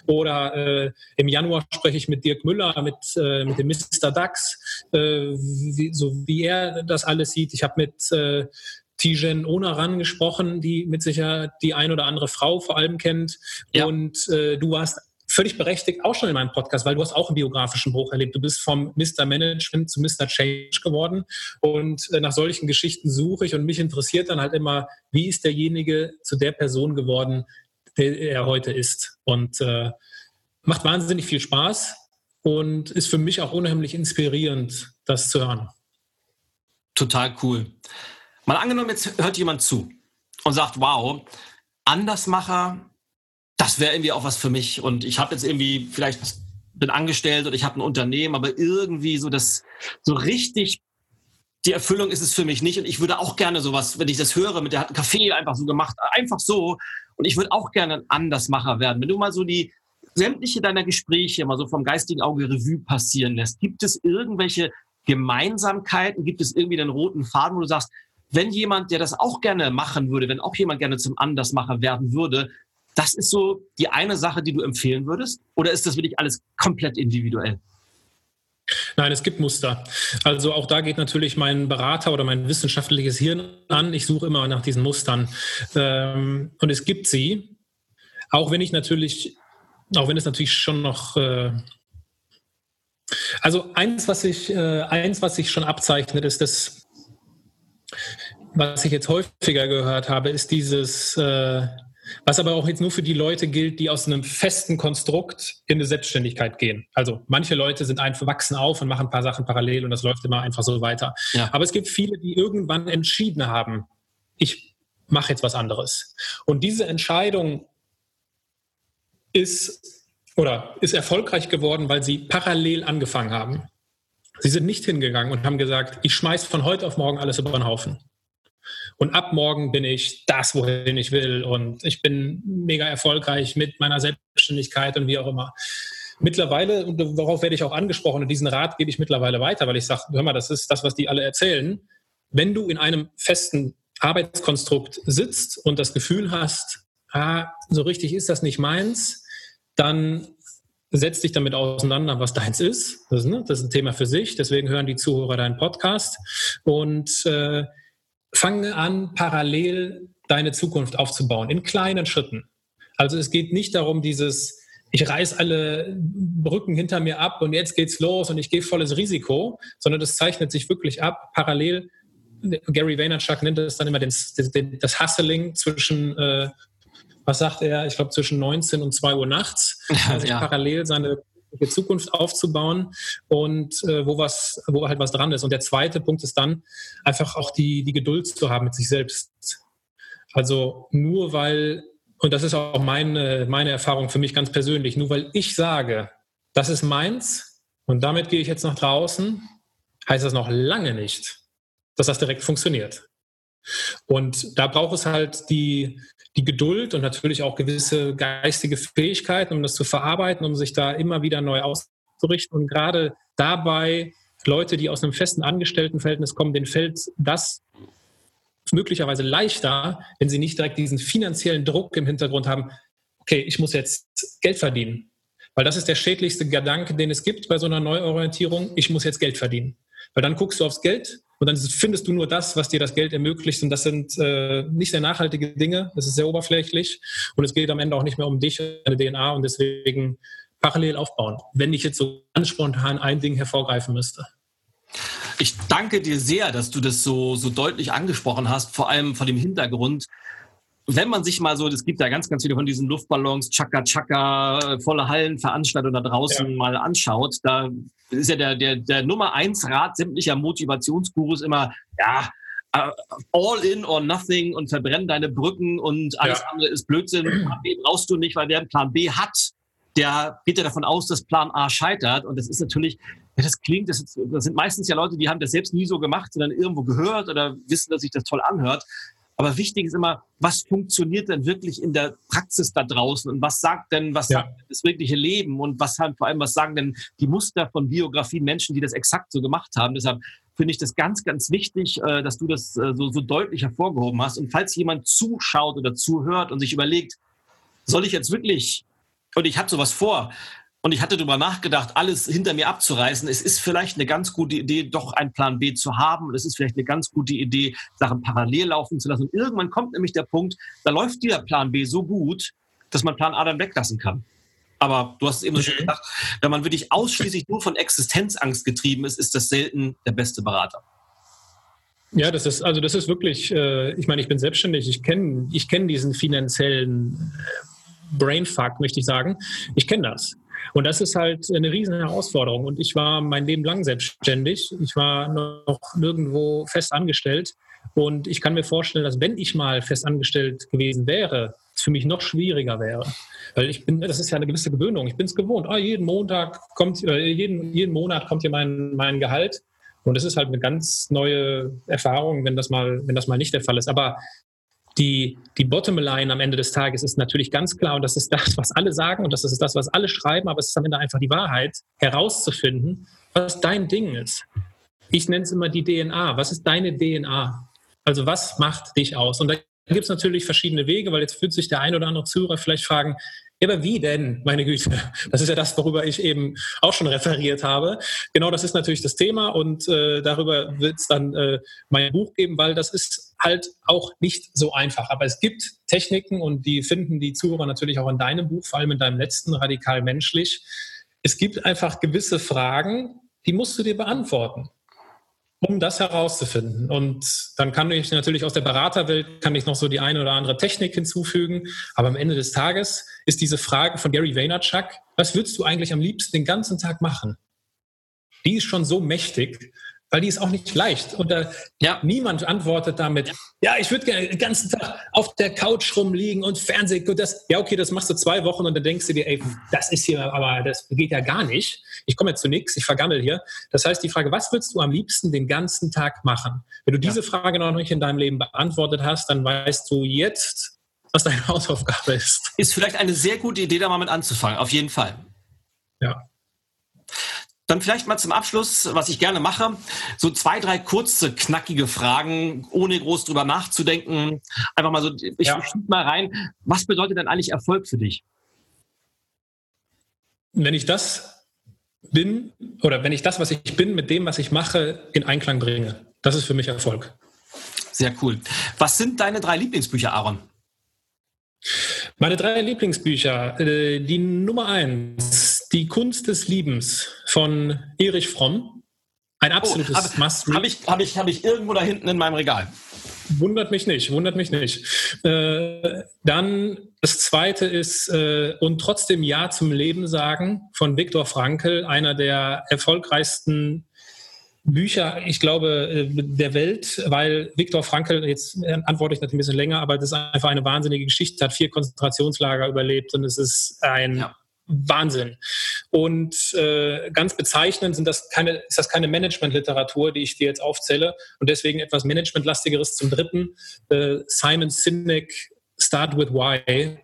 Oder äh, im Januar spreche ich mit Dirk Müller, mit, äh, mit dem Mr. Dax, äh, wie, so wie er das alles sieht. Ich habe mit äh, Tijen Onaran gesprochen, die mit sicher die ein oder andere Frau vor allem kennt. Ja. Und äh, du warst völlig berechtigt auch schon in meinem Podcast, weil du hast auch einen biografischen Bruch erlebt. Du bist vom Mr. Management zu Mr. Change geworden. Und äh, nach solchen Geschichten suche ich und mich interessiert dann halt immer, wie ist derjenige zu der Person geworden, der er heute ist. Und äh, macht wahnsinnig viel Spaß und ist für mich auch unheimlich inspirierend, das zu hören. Total cool. Mal angenommen, jetzt hört jemand zu und sagt, wow, Andersmacher, das wäre irgendwie auch was für mich. Und ich habe jetzt irgendwie vielleicht bin angestellt oder ich habe ein Unternehmen, aber irgendwie so das so richtig die Erfüllung ist es für mich nicht. Und ich würde auch gerne sowas, wenn ich das höre, mit der hat einen Kaffee einfach so gemacht, einfach so. Und ich würde auch gerne ein Andersmacher werden. Wenn du mal so die sämtliche deiner Gespräche mal so vom geistigen Auge Revue passieren lässt, gibt es irgendwelche Gemeinsamkeiten? Gibt es irgendwie den roten Faden, wo du sagst, wenn jemand, der das auch gerne machen würde, wenn auch jemand gerne zum Andersmacher werden würde, das ist so die eine Sache, die du empfehlen würdest? Oder ist das wirklich alles komplett individuell? Nein, es gibt Muster. Also auch da geht natürlich mein Berater oder mein wissenschaftliches Hirn an. Ich suche immer nach diesen Mustern. Ähm, und es gibt sie, auch wenn ich natürlich, auch wenn es natürlich schon noch äh, also eins, was sich, äh, eins, was sich schon abzeichnet, ist, dass was ich jetzt häufiger gehört habe, ist dieses, äh, was aber auch jetzt nur für die Leute gilt, die aus einem festen Konstrukt in eine Selbstständigkeit gehen. Also manche Leute sind einfach wachsen auf und machen ein paar Sachen parallel und das läuft immer einfach so weiter. Ja. Aber es gibt viele, die irgendwann entschieden haben, ich mache jetzt was anderes. Und diese Entscheidung ist oder ist erfolgreich geworden, weil sie parallel angefangen haben. Sie sind nicht hingegangen und haben gesagt, ich schmeiß von heute auf morgen alles über den Haufen. Und ab morgen bin ich das, wohin ich will. Und ich bin mega erfolgreich mit meiner Selbstständigkeit und wie auch immer. Mittlerweile, und darauf werde ich auch angesprochen, und diesen Rat gebe ich mittlerweile weiter, weil ich sage, hör mal, das ist das, was die alle erzählen. Wenn du in einem festen Arbeitskonstrukt sitzt und das Gefühl hast, ah, so richtig ist das nicht meins, dann setz dich damit auseinander, was deins ist. Das, ne, das ist ein Thema für sich. Deswegen hören die Zuhörer deinen Podcast. Und äh, fange an, parallel deine Zukunft aufzubauen, in kleinen Schritten. Also es geht nicht darum, dieses, ich reiß alle Brücken hinter mir ab und jetzt geht's los und ich gehe volles Risiko, sondern das zeichnet sich wirklich ab, parallel Gary Vaynerchuk nennt es dann immer den, den, das Hustling zwischen, äh, was sagt er, ich glaube zwischen 19 und 2 Uhr nachts, [LAUGHS] also ja. parallel seine Zukunft aufzubauen und äh, wo was, wo halt was dran ist. Und der zweite Punkt ist dann einfach auch die, die Geduld zu haben mit sich selbst. Also nur weil, und das ist auch meine, meine Erfahrung für mich ganz persönlich, nur weil ich sage, das ist meins und damit gehe ich jetzt nach draußen, heißt das noch lange nicht, dass das direkt funktioniert. Und da braucht es halt die, die Geduld und natürlich auch gewisse geistige Fähigkeiten, um das zu verarbeiten, um sich da immer wieder neu auszurichten. Und gerade dabei Leute, die aus einem festen Angestelltenverhältnis kommen, denen fällt das möglicherweise leichter, wenn sie nicht direkt diesen finanziellen Druck im Hintergrund haben, okay, ich muss jetzt Geld verdienen. Weil das ist der schädlichste Gedanke, den es gibt bei so einer Neuorientierung. Ich muss jetzt Geld verdienen. Weil dann guckst du aufs Geld und dann findest du nur das, was dir das Geld ermöglicht. Und das sind äh, nicht sehr nachhaltige Dinge. Das ist sehr oberflächlich. Und es geht am Ende auch nicht mehr um dich, deine DNA. Und deswegen parallel aufbauen, wenn ich jetzt so ganz spontan ein Ding hervorgreifen müsste. Ich danke dir sehr, dass du das so, so deutlich angesprochen hast, vor allem vor dem Hintergrund, wenn man sich mal so, es gibt ja ganz, ganz viele von diesen Luftballons, Chaka Chaka, volle Hallenveranstaltungen da draußen ja. mal anschaut, da ist ja der, der, der Nummer eins Rat sämtlicher Motivationsgurus immer, ja, uh, all in or nothing und verbrenn deine Brücken und alles ja. andere ist Blödsinn. [CLEARS THROAT] Plan B brauchst du nicht, weil wer einen Plan B hat, der geht ja davon aus, dass Plan A scheitert. Und das ist natürlich, das klingt, das, ist, das sind meistens ja Leute, die haben das selbst nie so gemacht, sondern irgendwo gehört oder wissen, dass sich das toll anhört. Aber wichtig ist immer, was funktioniert denn wirklich in der Praxis da draußen und was sagt denn, was ja. sagt das wirkliche Leben und was halt vor allem, was sagen denn die Muster von Biografien Menschen, die das exakt so gemacht haben. Deshalb finde ich das ganz, ganz wichtig, äh, dass du das äh, so, so deutlich hervorgehoben hast. Und falls jemand zuschaut oder zuhört und sich überlegt, soll ich jetzt wirklich, und ich habe sowas vor, und ich hatte darüber nachgedacht, alles hinter mir abzureißen. Es ist vielleicht eine ganz gute Idee, doch einen Plan B zu haben. Und es ist vielleicht eine ganz gute Idee, Sachen parallel laufen zu lassen. Und irgendwann kommt nämlich der Punkt, da läuft dieser Plan B so gut, dass man Plan A dann weglassen kann. Aber du hast es eben schon mhm. gesagt, wenn man wirklich ausschließlich nur von Existenzangst getrieben ist, ist das selten der beste Berater. Ja, das ist also das ist wirklich. Äh, ich meine, ich bin selbstständig. Ich kenne ich kenne diesen finanziellen äh, Brainfuck, möchte ich sagen. Ich kenne das. Und das ist halt eine riesen Herausforderung. Und ich war mein Leben lang selbstständig. Ich war noch nirgendwo fest angestellt. Und ich kann mir vorstellen, dass wenn ich mal fest angestellt gewesen wäre, es für mich noch schwieriger wäre. Weil ich bin, das ist ja eine gewisse Gewöhnung. Ich bin es gewohnt. Ah, jeden Montag kommt, äh, jeden, jeden Monat kommt hier mein, mein Gehalt. Und das ist halt eine ganz neue Erfahrung, wenn das mal, wenn das mal nicht der Fall ist. Aber die, die Bottomline am Ende des Tages ist natürlich ganz klar, und das ist das, was alle sagen und das ist das, was alle schreiben, aber es ist am Ende einfach die Wahrheit, herauszufinden, was dein Ding ist. Ich nenne es immer die DNA. Was ist deine DNA? Also was macht dich aus? Und da gibt es natürlich verschiedene Wege, weil jetzt fühlt sich der ein oder andere Zuhörer vielleicht fragen, ja, aber wie denn, meine Güte? Das ist ja das, worüber ich eben auch schon referiert habe. Genau das ist natürlich das Thema und äh, darüber wird es dann äh, mein Buch geben, weil das ist halt auch nicht so einfach. Aber es gibt Techniken und die finden die Zuhörer natürlich auch in deinem Buch, vor allem in deinem letzten, Radikal Menschlich. Es gibt einfach gewisse Fragen, die musst du dir beantworten um das herauszufinden. Und dann kann ich natürlich aus der Beraterwelt kann ich noch so die eine oder andere Technik hinzufügen. Aber am Ende des Tages ist diese Frage von Gary Vaynerchuk, was würdest du eigentlich am liebsten den ganzen Tag machen? Die ist schon so mächtig, weil die ist auch nicht leicht. Und äh, ja. niemand antwortet damit, ja, ich würde gerne den ganzen Tag auf der Couch rumliegen und Fernsehen und das. Ja, okay, das machst du zwei Wochen und dann denkst du dir, ey, das ist hier, aber das geht ja gar nicht. Ich komme jetzt zu nichts, ich vergammel hier. Das heißt, die Frage, was würdest du am liebsten den ganzen Tag machen? Wenn du diese Frage noch nicht in deinem Leben beantwortet hast, dann weißt du jetzt, was deine [LAUGHS] Hausaufgabe ist. Ist vielleicht eine sehr gute Idee, da mal mit anzufangen, auf jeden Fall. Ja. Dann vielleicht mal zum Abschluss, was ich gerne mache, so zwei, drei kurze, knackige Fragen, ohne groß drüber nachzudenken. Einfach mal so, ich ja. schieb mal rein. Was bedeutet denn eigentlich Erfolg für dich? Wenn ich das bin oder wenn ich das, was ich bin, mit dem, was ich mache, in Einklang bringe, das ist für mich Erfolg. Sehr cool. Was sind deine drei Lieblingsbücher, Aaron? Meine drei Lieblingsbücher. Äh, die Nummer eins die Kunst des Liebens von Erich Fromm. Ein oh, absolutes oh, Must-Read. Habe ich, hab ich, hab ich irgendwo da hinten in meinem Regal. Wundert mich nicht, wundert mich nicht. Äh, dann das zweite ist äh, und trotzdem Ja zum Leben sagen von Viktor Frankl, einer der erfolgreichsten Bücher, ich glaube, äh, der Welt, weil Viktor Frankl, jetzt antworte ich natürlich ein bisschen länger, aber das ist einfach eine wahnsinnige Geschichte, hat vier Konzentrationslager überlebt und es ist ein ja. Wahnsinn. Und äh, ganz bezeichnend sind das keine, ist das keine Managementliteratur, die ich dir jetzt aufzähle und deswegen etwas Managementlastigeres zum dritten. Äh, Simon Sinek, Start with Why,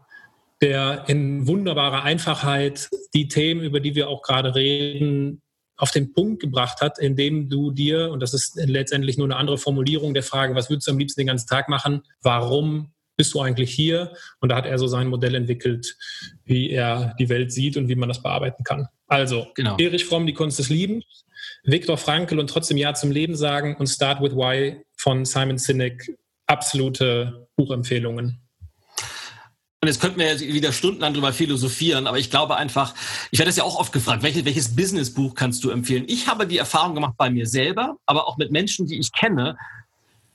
der in wunderbarer Einfachheit die Themen, über die wir auch gerade reden, auf den Punkt gebracht hat, indem du dir, und das ist letztendlich nur eine andere Formulierung der Frage, was würdest du am liebsten den ganzen Tag machen, warum bist du eigentlich hier? Und da hat er so sein Modell entwickelt, wie er die Welt sieht und wie man das bearbeiten kann. Also, genau. Erich Fromm, die Kunst des Liebens, Viktor Frankl und trotzdem Ja zum Leben sagen und Start with Why von Simon Sinek, absolute Buchempfehlungen. Und jetzt könnten wir ja wieder stundenlang drüber philosophieren, aber ich glaube einfach, ich werde das ja auch oft gefragt, welches, welches Businessbuch kannst du empfehlen? Ich habe die Erfahrung gemacht bei mir selber, aber auch mit Menschen, die ich kenne,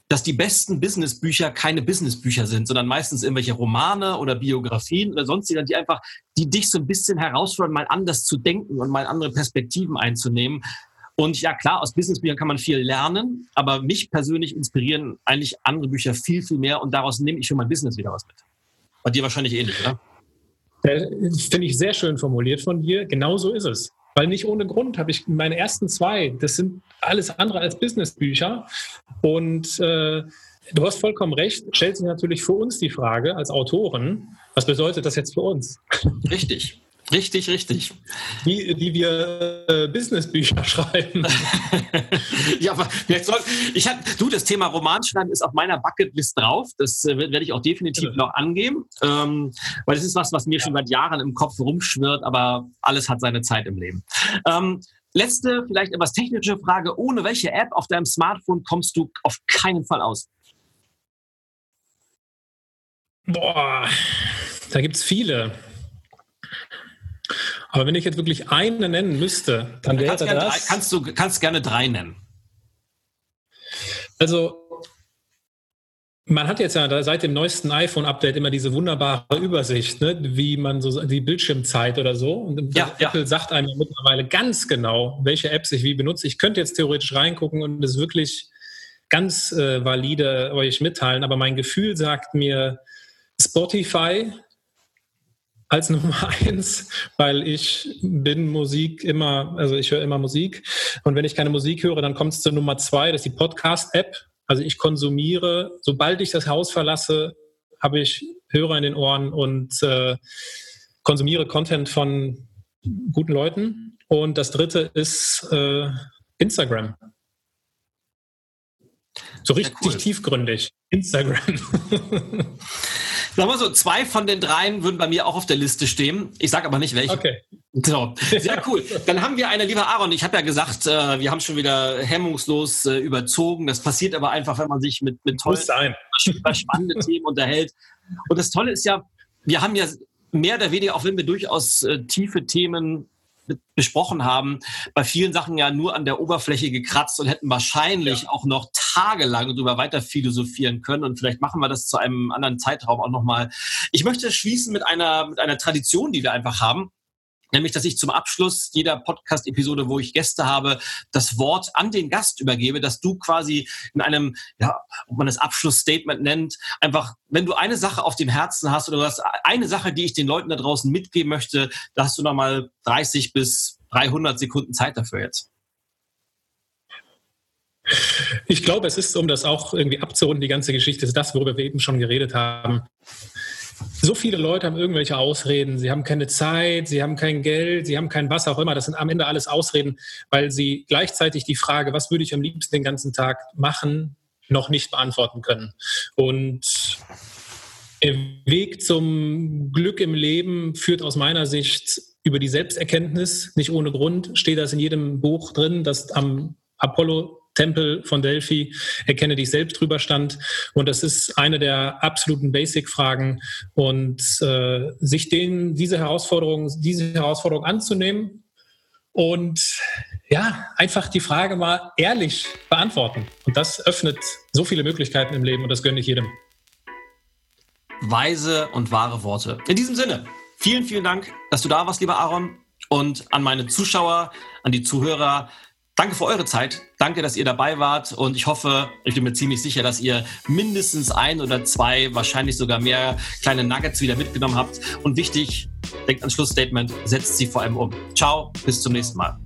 dass die besten Businessbücher keine Businessbücher sind, sondern meistens irgendwelche Romane oder Biografien oder sonstige, die einfach, die dich so ein bisschen herausfordern, mal anders zu denken und mal andere Perspektiven einzunehmen. Und ja, klar, aus Businessbüchern kann man viel lernen, aber mich persönlich inspirieren eigentlich andere Bücher viel, viel mehr und daraus nehme ich für mein Business wieder was mit. Bei dir wahrscheinlich ähnlich, oder? Finde ich sehr schön formuliert von dir. Genau so ist es. Weil nicht ohne Grund habe ich meine ersten zwei, das sind alles andere als Businessbücher. Und äh, du hast vollkommen recht, stellt sich natürlich für uns die Frage als Autoren, was bedeutet das jetzt für uns? Richtig. Richtig, richtig. Wie, wie wir äh, Businessbücher [LAUGHS] schreiben. ja, aber soll, ich hab, du, das Thema Romanschreiben ist auf meiner Bucketlist drauf. Das äh, werde ich auch definitiv ja. noch angehen, ähm, weil das ist was, was mir ja. schon seit Jahren im Kopf rumschwirrt, aber alles hat seine Zeit im Leben. Ähm, letzte, vielleicht etwas technische Frage. Ohne welche App auf deinem Smartphone kommst du auf keinen Fall aus? Boah, da gibt es viele. Aber wenn ich jetzt wirklich eine nennen müsste, dann wäre das. Drei, kannst du kannst gerne drei nennen. Also man hat jetzt ja seit dem neuesten iPhone-Update immer diese wunderbare Übersicht, ne, wie man so die Bildschirmzeit oder so. Und ja, Apple ja. sagt einem mittlerweile ganz genau, welche Apps ich wie benutze. Ich könnte jetzt theoretisch reingucken und es wirklich ganz äh, valide euch mitteilen, aber mein Gefühl sagt mir, Spotify als [LAUGHS] Nummer eins, weil ich bin Musik immer, also ich höre immer Musik. Und wenn ich keine Musik höre, dann kommt es zur Nummer zwei, das ist die Podcast-App. Also ich konsumiere, sobald ich das Haus verlasse, habe ich Hörer in den Ohren und äh, konsumiere Content von guten Leuten. Und das dritte ist äh, Instagram. So richtig cool. tiefgründig. Instagram. [LAUGHS] Sag mal so, zwei von den dreien würden bei mir auch auf der Liste stehen. Ich sage aber nicht welche. Okay. So, sehr cool. [LAUGHS] Dann haben wir eine, lieber Aaron, ich habe ja gesagt, äh, wir haben schon wieder hemmungslos äh, überzogen. Das passiert aber einfach, wenn man sich mit, mit tollen, spannenden Themen unterhält. Und das Tolle ist ja, wir haben ja mehr oder weniger, auch wenn wir durchaus äh, tiefe Themen besprochen haben, bei vielen Sachen ja nur an der Oberfläche gekratzt und hätten wahrscheinlich ja. auch noch tagelang darüber weiter philosophieren können. Und vielleicht machen wir das zu einem anderen Zeitraum auch nochmal. Ich möchte schließen mit einer, mit einer Tradition, die wir einfach haben nämlich dass ich zum Abschluss jeder Podcast-Episode, wo ich Gäste habe, das Wort an den Gast übergebe, dass du quasi in einem, ja, ob man das Abschlussstatement nennt, einfach, wenn du eine Sache auf dem Herzen hast oder du hast eine Sache, die ich den Leuten da draußen mitgeben möchte, da hast du nochmal 30 bis 300 Sekunden Zeit dafür jetzt. Ich glaube, es ist, um das auch irgendwie abzurunden, die ganze Geschichte, ist das, worüber wir eben schon geredet haben. So viele Leute haben irgendwelche Ausreden. Sie haben keine Zeit, sie haben kein Geld, sie haben kein was auch immer. Das sind am Ende alles Ausreden, weil sie gleichzeitig die Frage, was würde ich am liebsten den ganzen Tag machen, noch nicht beantworten können. Und der Weg zum Glück im Leben führt aus meiner Sicht über die Selbsterkenntnis. Nicht ohne Grund steht das in jedem Buch drin, das am Apollo Tempel von Delphi, erkenne dich selbst drüber stand. Und das ist eine der absoluten Basic-Fragen. Und äh, sich denen, diese Herausforderung, diese Herausforderung anzunehmen und ja, einfach die Frage mal ehrlich beantworten. Und das öffnet so viele Möglichkeiten im Leben und das gönne ich jedem. Weise und wahre Worte. In diesem Sinne, vielen, vielen Dank, dass du da warst, lieber Aaron. Und an meine Zuschauer, an die Zuhörer, Danke für eure Zeit. Danke, dass ihr dabei wart. Und ich hoffe, ich bin mir ziemlich sicher, dass ihr mindestens ein oder zwei, wahrscheinlich sogar mehr kleine Nuggets wieder mitgenommen habt. Und wichtig, denkt ans Schlussstatement, setzt sie vor allem um. Ciao, bis zum nächsten Mal.